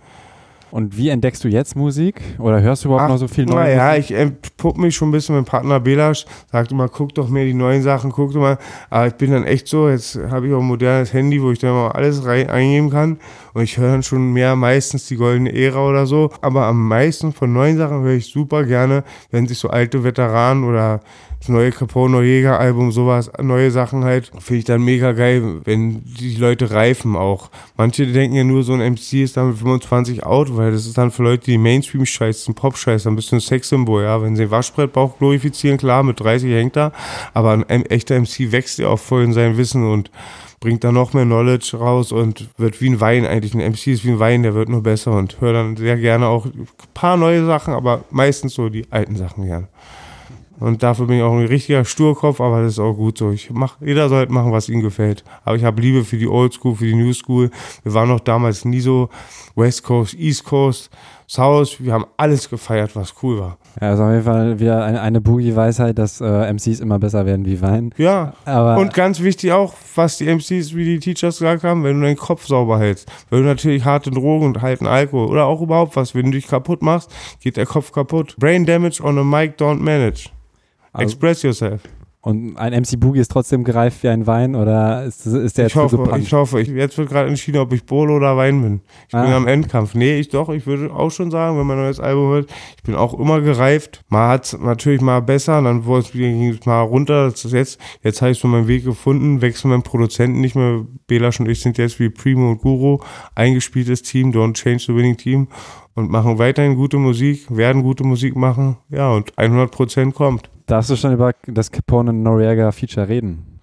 Und wie entdeckst du jetzt Musik? Oder hörst du überhaupt Ach, noch so viel Neues? Naja, ich entpuppe mich schon ein bisschen. Mein Partner Belasch sagte mal, guck doch mehr die neuen Sachen, guck doch mal. Aber ich bin dann echt so, jetzt habe ich auch ein modernes Handy, wo ich dann mal alles rein, eingeben kann. Und ich höre dann schon mehr meistens die goldene Ära oder so. Aber am meisten von neuen Sachen höre ich super gerne, wenn sich so alte Veteranen oder das neue Capone Jäger Album, sowas, neue Sachen halt, finde ich dann mega geil, wenn die Leute reifen auch. Manche denken ja nur, so ein MC ist dann mit 25 out, weil das ist dann für Leute, die Mainstream-Scheiß, Pop-Scheiß, dann bist du ein Sexsymbol, ja. Wenn sie Waschbrettbauch glorifizieren, klar, mit 30 hängt er, aber ein echter MC wächst ja auch voll in sein Wissen und bringt da noch mehr Knowledge raus und wird wie ein Wein eigentlich. Ein MC ist wie ein Wein, der wird nur besser und höre dann sehr gerne auch ein paar neue Sachen, aber meistens so die alten Sachen gern. Und dafür bin ich auch ein richtiger Sturkopf, aber das ist auch gut so. Ich mach, jeder soll halt machen, was ihm gefällt. Aber ich habe Liebe für die Old School, für die New School. Wir waren noch damals nie so West Coast, East Coast, South. Wir haben alles gefeiert, was cool war. Ja, also auf jeden Fall wieder eine, eine Boogie-Weisheit, dass äh, MCs immer besser werden wie Wein. Ja, aber und ganz wichtig auch, was die MCs, wie die Teachers gesagt haben, wenn du deinen Kopf sauber hältst. Wenn du natürlich harte Drogen und halten Alkohol oder auch überhaupt was, wenn du dich kaputt machst, geht der Kopf kaputt. Brain damage on a mic don't manage. Also, Express yourself. Und ein MC Boogie ist trotzdem gereift wie ein Wein oder ist, ist der ich hoffe, Ich hoffe, ich, jetzt wird gerade entschieden, ob ich Bolo oder Wein bin. Ich ah. bin am Endkampf. Nee, ich doch, ich würde auch schon sagen, wenn mein neues Album hört, ich bin auch immer gereift. Mal hat es natürlich mal besser, dann ging es mal runter. Das ist jetzt, jetzt habe ich so meinen Weg gefunden, wechsle meinen Produzenten nicht mehr. Belasch und ich sind jetzt wie Primo und Guru, eingespieltes Team, don't change the winning team und machen weiterhin gute Musik, werden gute Musik machen. Ja, und 100% kommt. Darfst du schon über das Capone Noriega Feature reden?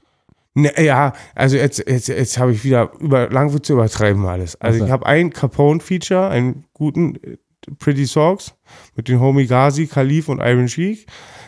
Ne, ja, also jetzt, jetzt, jetzt habe ich wieder über Langwitz zu übertreiben alles. Also, also. ich habe ein Capone-Feature, einen guten äh, Pretty Songs mit den Homie Ghazi, Khalif und Iron Sheik.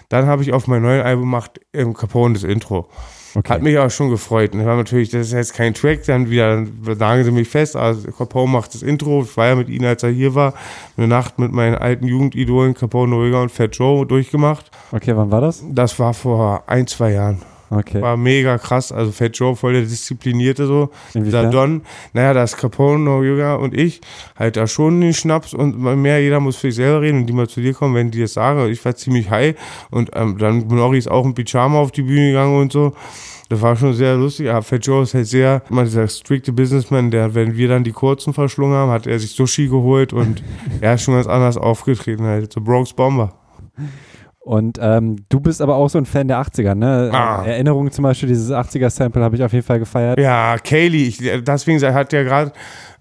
Dann habe ich auf mein neues Album gemacht ähm, Capone das Intro. Okay. Hat mich auch schon gefreut. Und war natürlich, das ist jetzt kein Track, dann wieder, sagen sie mich fest, also Capone macht das Intro. Ich war ja mit ihnen, als er hier war, eine Nacht mit meinen alten Jugendidolen Capone Noriga und Fat Joe durchgemacht. Okay, wann war das? Das war vor ein, zwei Jahren. Okay. War mega krass. Also Fat Joe, voll der Disziplinierte so. Dieser Don, naja, das Capone, Noriega und ich, halt da schon den Schnaps und mehr, jeder muss für sich selber reden und die mal zu dir kommen, wenn die das sagen. Ich war ziemlich high und ähm, dann Nori ist auch in Pyjama auf die Bühne gegangen und so. Das war schon sehr lustig. Aber Fat Joe ist halt sehr, immer dieser strikte Businessman, der, wenn wir dann die kurzen verschlungen haben, hat er sich Sushi geholt und er ist schon ganz anders aufgetreten, halt. So Bronx Bomber. Und ähm, du bist aber auch so ein Fan der 80er, ne? Ah. Erinnerungen zum Beispiel, dieses 80er-Sample habe ich auf jeden Fall gefeiert. Ja, Kaylee, ich, deswegen hat ja gerade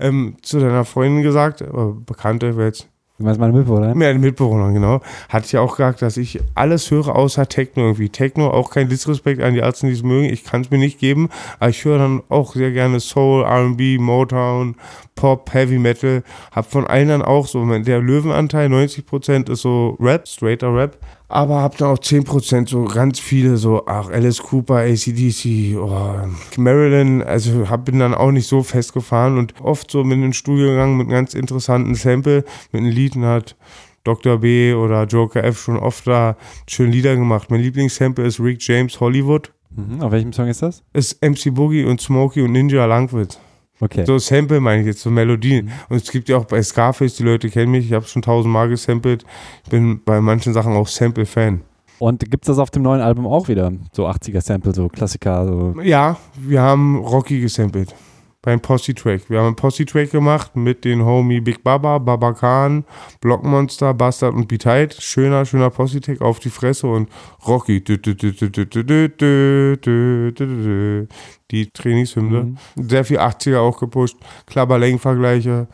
ähm, zu deiner Freundin gesagt, äh, Bekannte, jetzt Du meinst meine Mitbewohner? Ja, Mitbewohner, genau. Hatte ich ja auch gesagt, dass ich alles höre außer Techno irgendwie. Techno, auch kein Disrespekt an die Ärzte, die es mögen. Ich kann es mir nicht geben. Aber ich höre dann auch sehr gerne Soul, RB, Motown, Pop, Heavy Metal. Hab von allen dann auch so, der Löwenanteil, 90% ist so Rap, straighter Rap aber hab dann auch 10% so ganz viele, so, ach, Alice Cooper, ACDC, oh, Marilyn, also hab, bin dann auch nicht so festgefahren und oft so mit in den Studio gegangen mit einem ganz interessanten Sample, mit einem Lied und hat Dr. B oder Joker F schon oft da schöne Lieder gemacht. Mein Lieblingssample ist Rick James Hollywood. Mhm, auf welchem Song ist das? Ist MC Boogie und Smokey und Ninja Langwitz. Okay. So Sample meine ich jetzt, so Melodien. Mhm. Und es gibt ja auch bei Scarface, die Leute kennen mich, ich habe schon tausendmal gesampelt. Ich bin bei manchen Sachen auch Sample-Fan. Und gibt es das auf dem neuen Album auch wieder? So 80er-Sample, so Klassiker? So. Ja, wir haben Rocky gesampelt. Beim Posse-Track. Wir haben einen Posse-Track gemacht mit den Homie Big Baba, Baba Khan, Blockmonster, Bastard und Beat Schöner, schöner Posse-Track auf die Fresse und Rocky. Die Trainingshymne. Mhm. Sehr viel 80er auch gepusht. Klapperlängen-Vergleiche.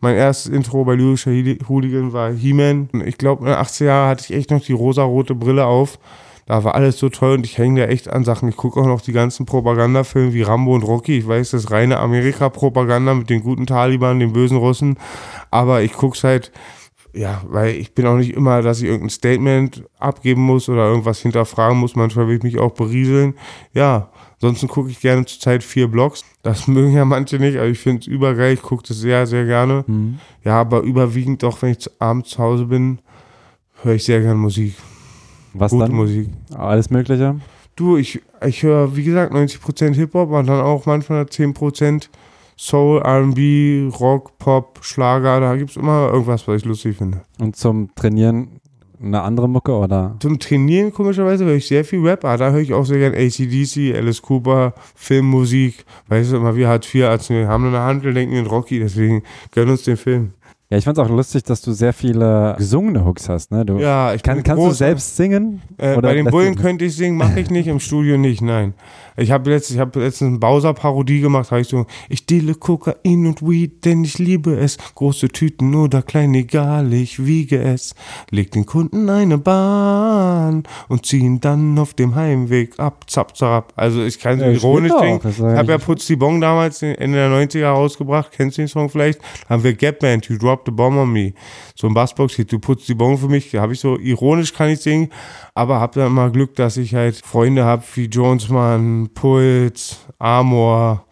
Mein erstes Intro bei Lyrischer Hooligan war He-Man. Ich glaube, in den 80er Jahren hatte ich echt noch die rosa-rote Brille auf. Da war alles so toll und ich hänge da echt an Sachen. Ich gucke auch noch die ganzen Propagandafilme wie Rambo und Rocky. Ich weiß, das ist reine Amerika-Propaganda mit den guten Taliban, den bösen Russen. Aber ich gucke es halt, ja, weil ich bin auch nicht immer, dass ich irgendein Statement abgeben muss oder irgendwas hinterfragen muss. Manchmal will ich mich auch berieseln. Ja, ansonsten gucke ich gerne zurzeit vier Blogs. Das mögen ja manche nicht, aber ich finde es übergeil. Ich gucke das sehr, sehr gerne. Mhm. Ja, aber überwiegend doch, wenn ich abends zu Hause bin, höre ich sehr gerne Musik. Was Gute dann? Musik. Alles Mögliche? Du, ich, ich höre, wie gesagt, 90% Hip-Hop und dann auch manchmal 10% Soul, RB, Rock, Pop, Schlager. Da gibt es immer irgendwas, was ich lustig finde. Und zum Trainieren eine andere Mucke oder? Zum Trainieren komischerweise höre ich sehr viel Rap, aber da höre ich auch sehr gerne ACDC, Alice Cooper, Filmmusik. Weißt du, immer wie Hartz IV Arzt, wir haben eine Handel, denken in Rocky, deswegen gönnen uns den Film. Ja, ich fand es auch lustig, dass du sehr viele gesungene Hooks hast. Ne? Du ja, ich kann, Kannst du selbst singen? Äh, bei den Bullen könnte ich singen, mache ich nicht, im Studio nicht, nein. Ich habe letztens, hab letztens eine Bowser-Parodie gemacht, habe ich so, ich deale Kokain und Weed, denn ich liebe es. Große Tüten oder klein, egal, ich wiege es. Leg den Kunden eine Bahn und zieh ihn dann auf dem Heimweg ab, zap, zap. Also ich kann so ja, ironisch denken. Ich habe ja Putz die Bong damals Ende der 90er rausgebracht, kennst du den Song vielleicht? Da haben wir Gap Band, You Drop the Bomb on Me. So ein Bassbox-Hit, du putzt die Bong für mich, habe ich so, ironisch kann ich singen, aber habe dann immer Glück, dass ich halt Freunde habe wie Jonesman, Puls, Amor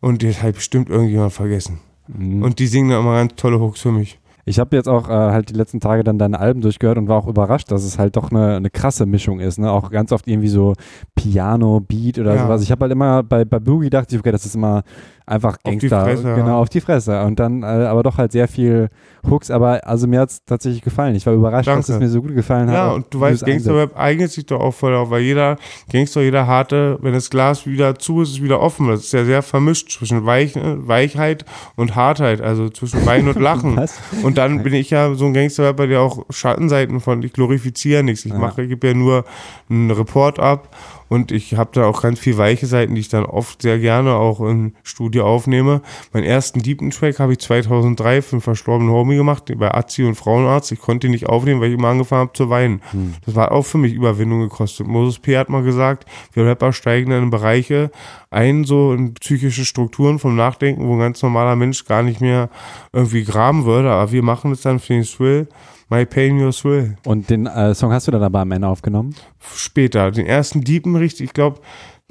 und jetzt halt bestimmt irgendjemand vergessen. Mhm. Und die singen dann immer ganz tolle Hooks für mich. Ich habe jetzt auch äh, halt die letzten Tage dann deine Alben durchgehört und war auch überrascht, dass es halt doch eine, eine krasse Mischung ist. Ne? Auch ganz oft irgendwie so Piano, Beat oder ja. sowas. Ich habe halt immer bei, bei Boogie dachte ich, okay, das ist immer einfach Gangster. Auf die Fresse, genau, ja. auf die Fresse. Und dann äh, aber doch halt sehr viel Hooks. Aber also mir hat es tatsächlich gefallen. Ich war überrascht, Danke. dass es mir so gut gefallen hat. Ja, und du weißt, Gangster-Rap eignet sich doch auch voll auf, weil jeder Gangster, jeder harte, wenn das Glas wieder zu ist, ist es wieder offen. Das ist ja sehr vermischt zwischen Weich, Weichheit und Hartheit, also zwischen Wein und Lachen. und dann bin ich ja so ein Gangster-Rapper, der auch Schattenseiten von, ich glorifiziere nichts. Ich mache, ich gebe ja nur einen Report ab und ich habe da auch ganz viel weiche Seiten, die ich dann oft sehr gerne auch im Studio aufnehme. Meinen ersten Deepen Track habe ich 2003 für einen verstorbenen Homie gemacht, bei Azi und Frauenarzt. Ich konnte ihn nicht aufnehmen, weil ich immer angefangen habe zu weinen. Hm. Das war auch für mich Überwindung gekostet. Moses P. hat mal gesagt, wir Rapper steigen in Bereiche ein, so in psychische Strukturen vom Nachdenken, wo ein ganz normaler Mensch gar nicht mehr irgendwie graben würde. Aber wir machen es dann für den Thrill My Pain, Your Thrill. Und den äh, Song hast du dann aber am Ende aufgenommen? Später. Den ersten Deepen richtig, ich glaube,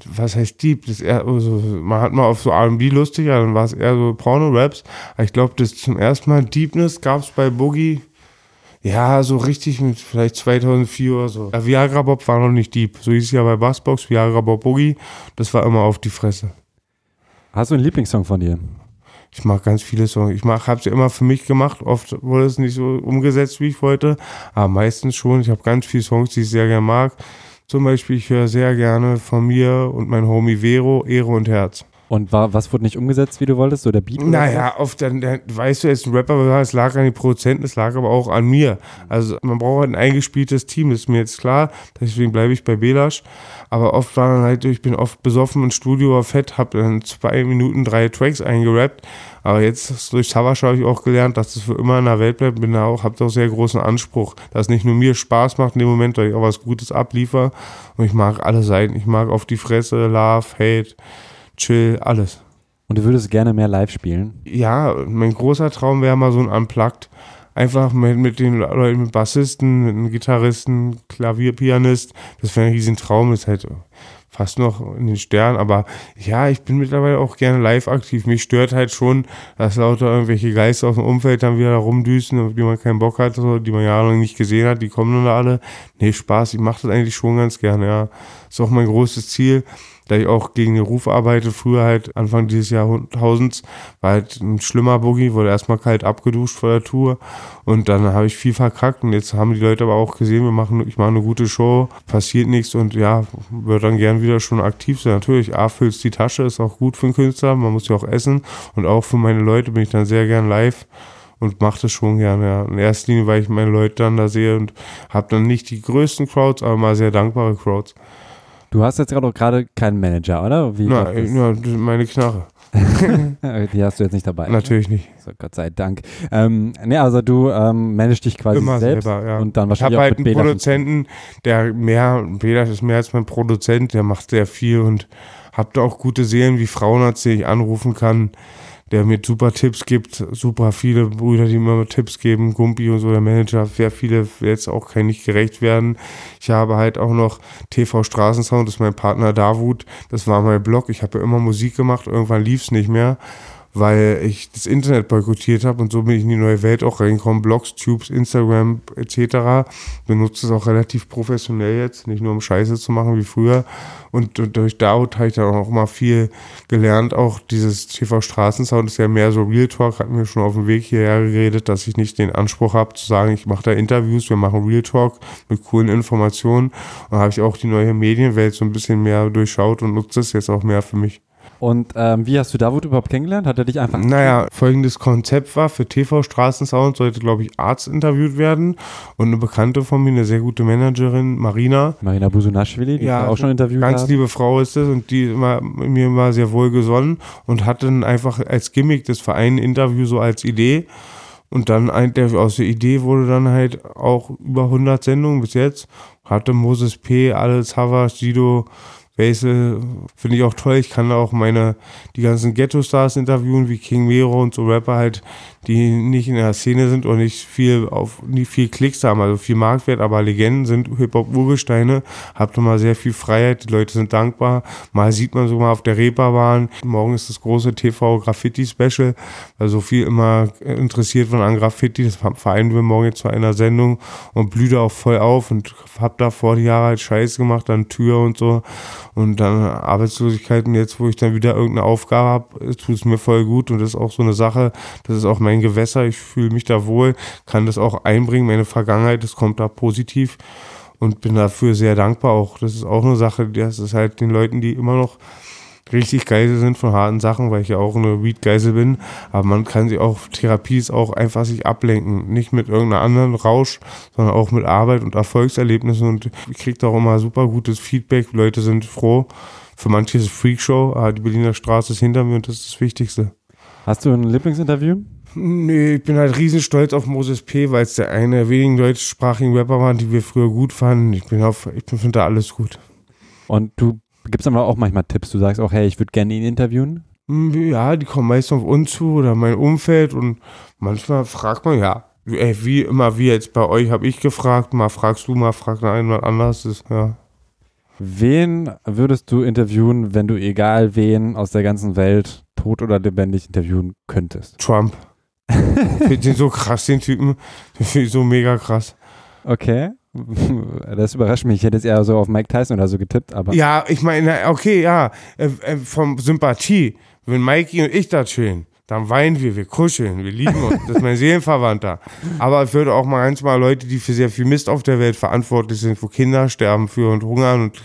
was heißt Deep? Das eher, also, man hat mal auf so R&B lustig, dann war es eher so Porno-Raps. Ich glaube, das zum ersten Mal Deepness gab es bei Boogie, ja, so richtig mit vielleicht 2004 oder so. Ja, Viagra Bob war noch nicht Deep. So hieß es ja bei Bassbox, Viagra Bob Boogie. Das war immer auf die Fresse. Hast du einen Lieblingssong von dir? Ich mag ganz viele Songs. Ich habe sie immer für mich gemacht. Oft wurde es nicht so umgesetzt, wie ich wollte, aber meistens schon. Ich habe ganz viele Songs, die ich sehr gerne mag. Zum Beispiel, ich höre sehr gerne von mir und mein Homie Vero, Ehre und Herz. Und war, was wurde nicht umgesetzt, wie du wolltest? So der Beat? Naja, oft dann, dann, weißt du, jetzt ein Rapper, es lag an den Produzenten, es lag aber auch an mir. Also man braucht halt ein eingespieltes Team, das ist mir jetzt klar. Deswegen bleibe ich bei Belasch. Aber oft war dann halt, ich bin oft besoffen im Studio war fett, habe dann zwei Minuten drei Tracks eingerappt. Aber jetzt durch Savage habe ich auch gelernt, dass das für immer in der Welt bleibt. Bin da auch, habe da auch sehr großen Anspruch, dass es nicht nur mir Spaß macht in dem Moment, weil ich auch was Gutes abliefer. Und ich mag alle Seiten. Ich mag auf die Fresse, Love, Hate chill, alles. Und du würdest gerne mehr live spielen? Ja, mein großer Traum wäre mal so ein Unplugged. Einfach mit, mit den Leuten, mit Bassisten, mit einem Gitarristen, Klavierpianist. Das wäre ein Riesentraum. Ist halt fast noch in den Sternen. Aber ja, ich bin mittlerweile auch gerne live aktiv. Mich stört halt schon, dass lauter irgendwelche Geister aus dem Umfeld dann wieder rumdüsen, auf die man keinen Bock hat, so, die man jahrelang nicht gesehen hat. Die kommen dann alle. Nee, Spaß. Ich mache das eigentlich schon ganz gerne, ja. Ist auch mein großes Ziel da ich auch gegen den Ruf arbeite, früher halt Anfang dieses Jahrtausends, war halt ein schlimmer Boogie, wurde erstmal kalt abgeduscht vor der Tour und dann habe ich viel verkackt und jetzt haben die Leute aber auch gesehen, wir machen, ich mache eine gute Show, passiert nichts und ja, würde dann gern wieder schon aktiv sein. Natürlich, A, füllst die Tasche, ist auch gut für einen Künstler, man muss ja auch essen und auch für meine Leute bin ich dann sehr gern live und mache das schon gerne. Ja. In erster Linie, weil ich meine Leute dann da sehe und habe dann nicht die größten Crowds, aber mal sehr dankbare Crowds. Du hast jetzt gerade keinen Manager, oder? Wie Na, ja, meine Knarre. die hast du jetzt nicht dabei. Ne? Natürlich nicht. So, Gott sei Dank. Ähm, ne, also du ähm, managst dich quasi Immer selbst selber, ja. und dann wahrscheinlich ich habe halt einen Produzenten, der mehr, Bela ist mehr als mein Produzent, der macht sehr viel und habt auch gute Seelen wie Frauenarzt, die ich anrufen kann der mir super Tipps gibt, super viele Brüder, die mir Tipps geben, Gumpi und so, der Manager, sehr viele jetzt auch kann nicht gerecht werden. Ich habe halt auch noch TV Straßensound, das ist mein Partner Davut, das war mein Blog, ich habe ja immer Musik gemacht, irgendwann lief es nicht mehr weil ich das Internet boykottiert habe und so bin ich in die neue Welt auch reingekommen. Blogs, Tubes, Instagram etc. Benutze es auch relativ professionell jetzt, nicht nur um Scheiße zu machen wie früher. Und, und durch Daut habe ich dann auch mal viel gelernt. Auch dieses TV Straßensound ist ja mehr so Real Talk, hat mir schon auf dem Weg hierher geredet, dass ich nicht den Anspruch habe zu sagen, ich mache da Interviews, wir machen Real Talk mit coolen Informationen. Und habe ich auch die neue Medienwelt so ein bisschen mehr durchschaut und nutze es jetzt auch mehr für mich. Und ähm, wie hast du Davut überhaupt kennengelernt? Hat er dich einfach. Naja, folgendes Konzept war: für TV Straßensound sollte, glaube ich, Arzt interviewt werden. Und eine Bekannte von mir, eine sehr gute Managerin, Marina. Marina Busunaschwili, die ja, auch schon interviewt Ganz haben. liebe Frau ist es und die immer, mir immer sehr wohlgesonnen und hatte dann einfach als Gimmick des Vereins Interview so als Idee. Und dann aus der Idee wurde dann halt auch über 100 Sendungen bis jetzt. Hatte Moses P., Alles Havas, Sido, Basil finde ich auch toll. Ich kann auch meine, die ganzen Ghetto-Stars interviewen, wie King Mero und so Rapper halt, die nicht in der Szene sind und nicht viel auf, nicht viel Klicks haben, also viel Marktwert, aber Legenden sind Hip-Hop-Urgesteine. Habt mal sehr viel Freiheit, die Leute sind dankbar. Mal sieht man so mal auf der Reeperbahn. Morgen ist das große TV-Graffiti-Special, weil so viel immer interessiert wird an Graffiti. Das vereinen wir morgen jetzt zu einer Sendung und blühe auch voll auf und hab da vor die Jahre halt Scheiß gemacht an Tür und so und dann Arbeitslosigkeit und jetzt, wo ich dann wieder irgendeine Aufgabe habe, tut es mir voll gut und das ist auch so eine Sache, das ist auch mein Gewässer, ich fühle mich da wohl, kann das auch einbringen, meine Vergangenheit, das kommt da positiv und bin dafür sehr dankbar auch. Das ist auch eine Sache, das ist halt den Leuten, die immer noch richtig Geisel sind von harten Sachen, weil ich ja auch eine Weed-Geisel bin. Aber man kann sich auch, Therapie ist auch einfach sich ablenken. Nicht mit irgendeiner anderen Rausch, sondern auch mit Arbeit und Erfolgserlebnissen. Und ich kriege auch immer super gutes Feedback. Leute sind froh. Für manche ist es Freakshow, aber die Berliner Straße ist hinter mir und das ist das Wichtigste. Hast du ein Lieblingsinterview? Nee, ich bin halt riesen stolz auf Moses P., weil es der eine der wenigen deutschsprachigen Rapper war, die wir früher gut fanden. Ich bin auf, ich finde da alles gut. Und du Gibt es aber auch manchmal Tipps? Du sagst auch, hey, ich würde gerne ihn interviewen? Hm, ja, die kommen meist auf uns zu oder mein Umfeld und manchmal fragt man, ja, ey, wie immer, wie jetzt bei euch habe ich gefragt, mal fragst du, mal fragt jemand anders, ist, ja. Wen würdest du interviewen, wenn du egal wen aus der ganzen Welt, tot oder lebendig, interviewen könntest? Trump. ich finde den so krass, den Typen. Den finde ich so mega krass. Okay. Das überrascht mich. Ich hätte es eher so auf Mike Tyson oder so getippt, aber. Ja, ich meine, okay, ja, äh, äh, vom Sympathie. Wenn Mikey und ich da chillen, dann weinen wir, wir kuscheln, wir lieben uns. Das ist mein Seelenverwandter. Aber es würde auch mal manchmal Leute, die für sehr viel Mist auf der Welt verantwortlich sind, wo Kinder sterben für und hungern und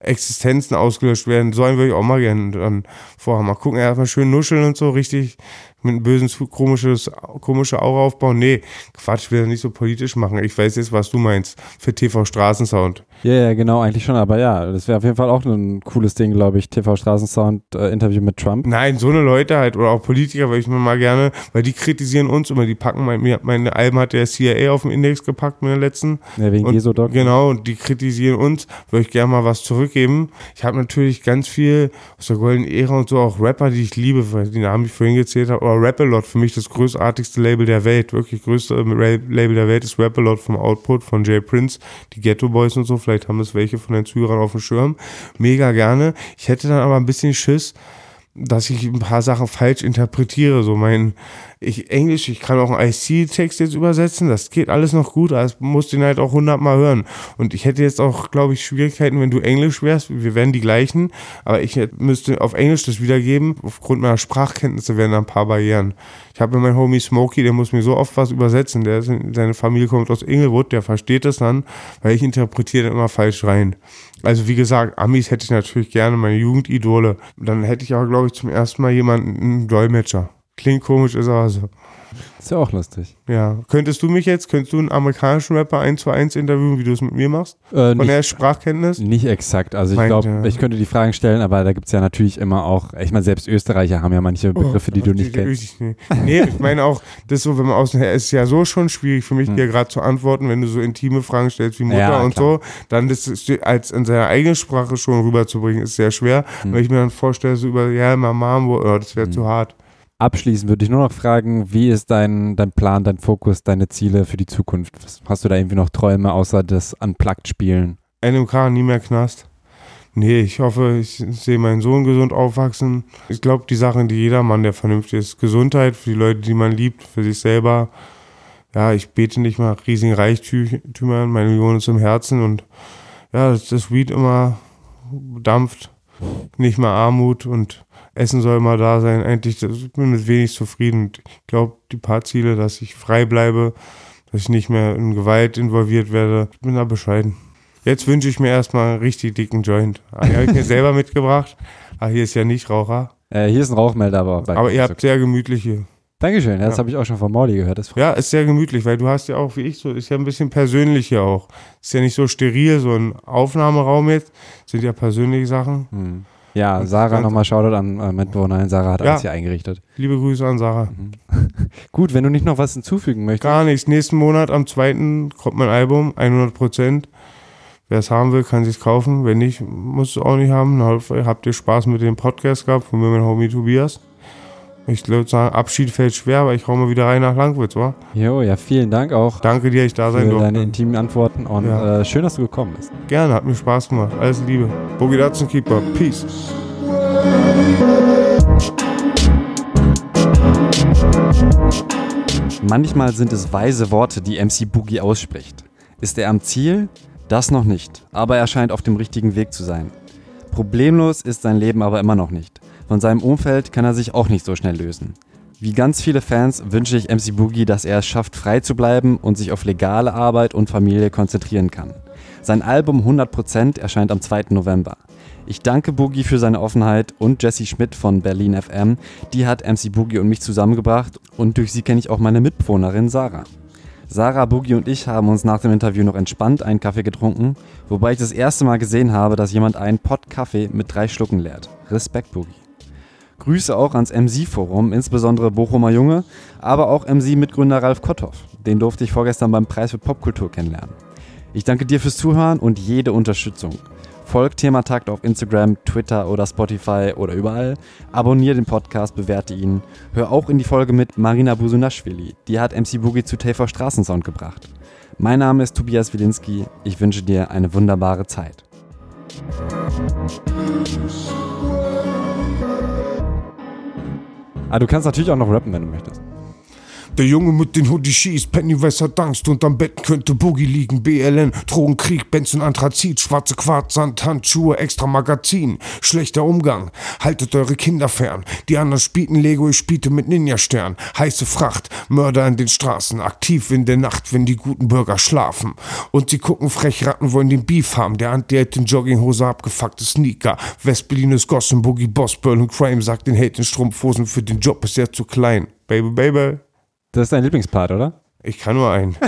Existenzen ausgelöscht werden, so einen würde ich auch mal gerne dann vorhaben. Mal gucken, erstmal schön nuscheln und so, richtig mit einem bösen, komisches, komische Aura aufbauen. Nee, Quatsch, will nicht so politisch machen. Ich weiß jetzt, was du meinst. Für TV Straßensound. Ja, yeah, genau, eigentlich schon. Aber ja, das wäre auf jeden Fall auch ein cooles Ding, glaube ich. TV Straßensound äh, Interview mit Trump. Nein, so eine Leute halt oder auch Politiker, weil ich mir mal gerne, weil die kritisieren uns immer. Die packen mein, meine Alben hat der CIA auf den Index gepackt mit der letzten. Ja, wegen Gesodoc. Genau, und die kritisieren uns. Würde ich gerne mal was zurückgeben. Ich habe natürlich ganz viel aus der goldenen Ära und so auch Rapper, die ich liebe, weil die Namen, die ich vorhin gezählt habe, aber Rapalot für mich das großartigste Label der Welt, wirklich größte Label der Welt ist Rapalot vom Output von Jay Prince, die Ghetto Boys und so, vielleicht haben es welche von den Zuhörern auf dem Schirm, mega gerne. Ich hätte dann aber ein bisschen Schiss, dass ich ein paar Sachen falsch interpretiere. So mein, ich Englisch, ich kann auch einen IC-Text jetzt übersetzen, das geht alles noch gut, aber es musst den halt auch hundertmal hören. Und ich hätte jetzt auch, glaube ich, Schwierigkeiten, wenn du Englisch wärst, wir wären die gleichen, aber ich müsste auf Englisch das wiedergeben, aufgrund meiner Sprachkenntnisse wären da ein paar Barrieren. Ich habe meinen Homie Smokey, der muss mir so oft was übersetzen, der ist, seine Familie kommt aus Inglewood, der versteht das dann, weil ich interpretiere immer falsch rein. Also wie gesagt, Amis hätte ich natürlich gerne, meine Jugendidole. Dann hätte ich auch, glaube ich, zum ersten Mal jemanden, einen Dolmetscher. Klingt komisch, ist aber so. Ist ja auch lustig. Ja. Könntest du mich jetzt, könntest du einen amerikanischen Rapper eins zu eins interviewen, wie du es mit mir machst? Äh, Von der nicht, Sprachkenntnis? nicht exakt. Also ich glaube, ja. ich könnte die Fragen stellen, aber da gibt es ja natürlich immer auch, ich meine, selbst Österreicher haben ja manche Begriffe, die du Oh, nicht kennst. Nee. nee, ich meine auch, das so, wenn man außen her ist, ja so schon schwierig für mich, Hm. dir gerade zu antworten, wenn du so intime Fragen stellst wie Mutter Ja, und klar. so, dann das als in seiner eigenen Sprache schon rüberzubringen, ist sehr schwer. Hm. Wenn ich mir dann vorstelle, so über, ja, Mama, oh, das wäre zu hart. Abschließend würde ich nur noch fragen, wie ist dein, dein Plan, dein Fokus, deine Ziele für die Zukunft? Hast du da irgendwie noch Träume, außer das Unplugged-Spielen? NMK, nie mehr Knast. Nee, ich hoffe, ich sehe meinen Sohn gesund aufwachsen. Ich glaube, die Sachen, die jeder Mann, der vernünftig ist, Gesundheit für die Leute, die man liebt, für sich selber. Ja, ich bete nicht mal riesigen Reichtümern, meine Million ist im Herzen und ja, das Weed immer dampft, nicht mehr Armut und Essen soll immer da sein. Eigentlich das, ich bin mit wenig zufrieden. Ich glaube, die paar Ziele, dass ich frei bleibe, dass ich nicht mehr in Gewalt involviert werde, ich bin da bescheiden. Jetzt wünsche ich mir erstmal einen richtig dicken Joint. Ah, Den habe ich mir selber mitgebracht. Ah, hier ist ja nicht Raucher. Äh, hier ist ein Rauchmelder, aber Aber ihr habt sehr gemütliche. Dankeschön, ja, das Ja. habe ich auch schon von Mauli gehört. Ja, ist sehr gemütlich, weil du hast ja auch, wie ich so, ist ja ein bisschen persönlich hier auch. Ist ja nicht so steril, so ein Aufnahmeraum jetzt. Sind ja persönliche Sachen. Hm. Ja, Sarah nochmal Shoutout an äh, Mitbewohnerin. Sarah hat Ja. alles hier eingerichtet. Liebe Grüße an Sarah. Gut, wenn du nicht noch was hinzufügen möchtest. Gar nichts. Nächsten Monat am 2. kommt mein Album, 100 Prozent. Wer es haben will, kann sich kaufen. Wenn nicht, muss es auch nicht haben. Habt ihr Spaß mit dem Podcast gehabt von mir mein Homie Tobias. Ich würde sagen, Abschied fällt schwer, aber ich hau mal wieder rein nach Langwitz, wa? Jo, ja, vielen Dank auch Danke dir, ich da sein für durfte. deine intimen Antworten und Ja. äh, schön, dass du gekommen bist. Gerne, hat mir Spaß gemacht. Alles Liebe. Boogie Datsun Keeper. Peace. Manchmal sind es weise Worte, die MC Boogie ausspricht. Ist er am Ziel? Das noch nicht, aber er scheint auf dem richtigen Weg zu sein. Problemlos ist sein Leben aber immer noch nicht. Von seinem Umfeld kann er sich auch nicht so schnell lösen. Wie ganz viele Fans wünsche ich MC Boogie, dass er es schafft, frei zu bleiben und sich auf legale Arbeit und Familie konzentrieren kann. Sein Album 100% erscheint am 2. November. Ich danke Boogie für seine Offenheit und Jessie Schmidt von Berlin FM. Die hat MC Boogie und mich zusammengebracht und durch sie kenne ich auch meine Mitbewohnerin Sarah. Sarah, Boogie und ich haben uns nach dem Interview noch entspannt einen Kaffee getrunken, wobei ich das erste Mal gesehen habe, dass jemand einen Pott Kaffee mit drei Schlucken leert. Respekt, Boogie. Grüße auch ans MC-Forum, insbesondere Bochumer Junge, aber auch MC-Mitgründer Ralf Kotthoff. Den durfte ich vorgestern beim Preis für Popkultur kennenlernen. Ich danke dir fürs Zuhören und jede Unterstützung. Folgt Thema Takt auf Instagram, Twitter oder Spotify oder überall. Abonnier den Podcast, bewerte ihn. Hör auch in die Folge mit Marina Busunashvili. Die hat MC Boogie zu TV Straßensound gebracht. Mein Name ist Tobias Wilinski. Ich wünsche dir eine wunderbare Zeit. Ah, du kannst natürlich auch noch rappen, wenn du möchtest. Der Junge mit den Hoodie schießt, Pennywise hat Angst und am Bett könnte Boogie liegen. BLN, Drogenkrieg, Benson, Anthrazit, schwarze Quarz, Sand, Handschuhe, extra Magazin. Schlechter Umgang, haltet eure Kinder fern. Die anderen spielten Lego, ich spielte mit Ninja-Stern. Heiße Fracht, Mörder in den Straßen, aktiv in der Nacht, wenn die guten Bürger schlafen. Und sie gucken frech, Ratten wollen den Beef haben. Der Anti hat den Jogginghose abgefuckte Sneaker. West-Berlin ist Gossen, Boogie, Boss, Burl und Crime sagt den Hate in Strumpfhosen, für den Job ist er zu klein. Baby, baby. Das ist dein Lieblingspart, oder? Ich kann nur einen.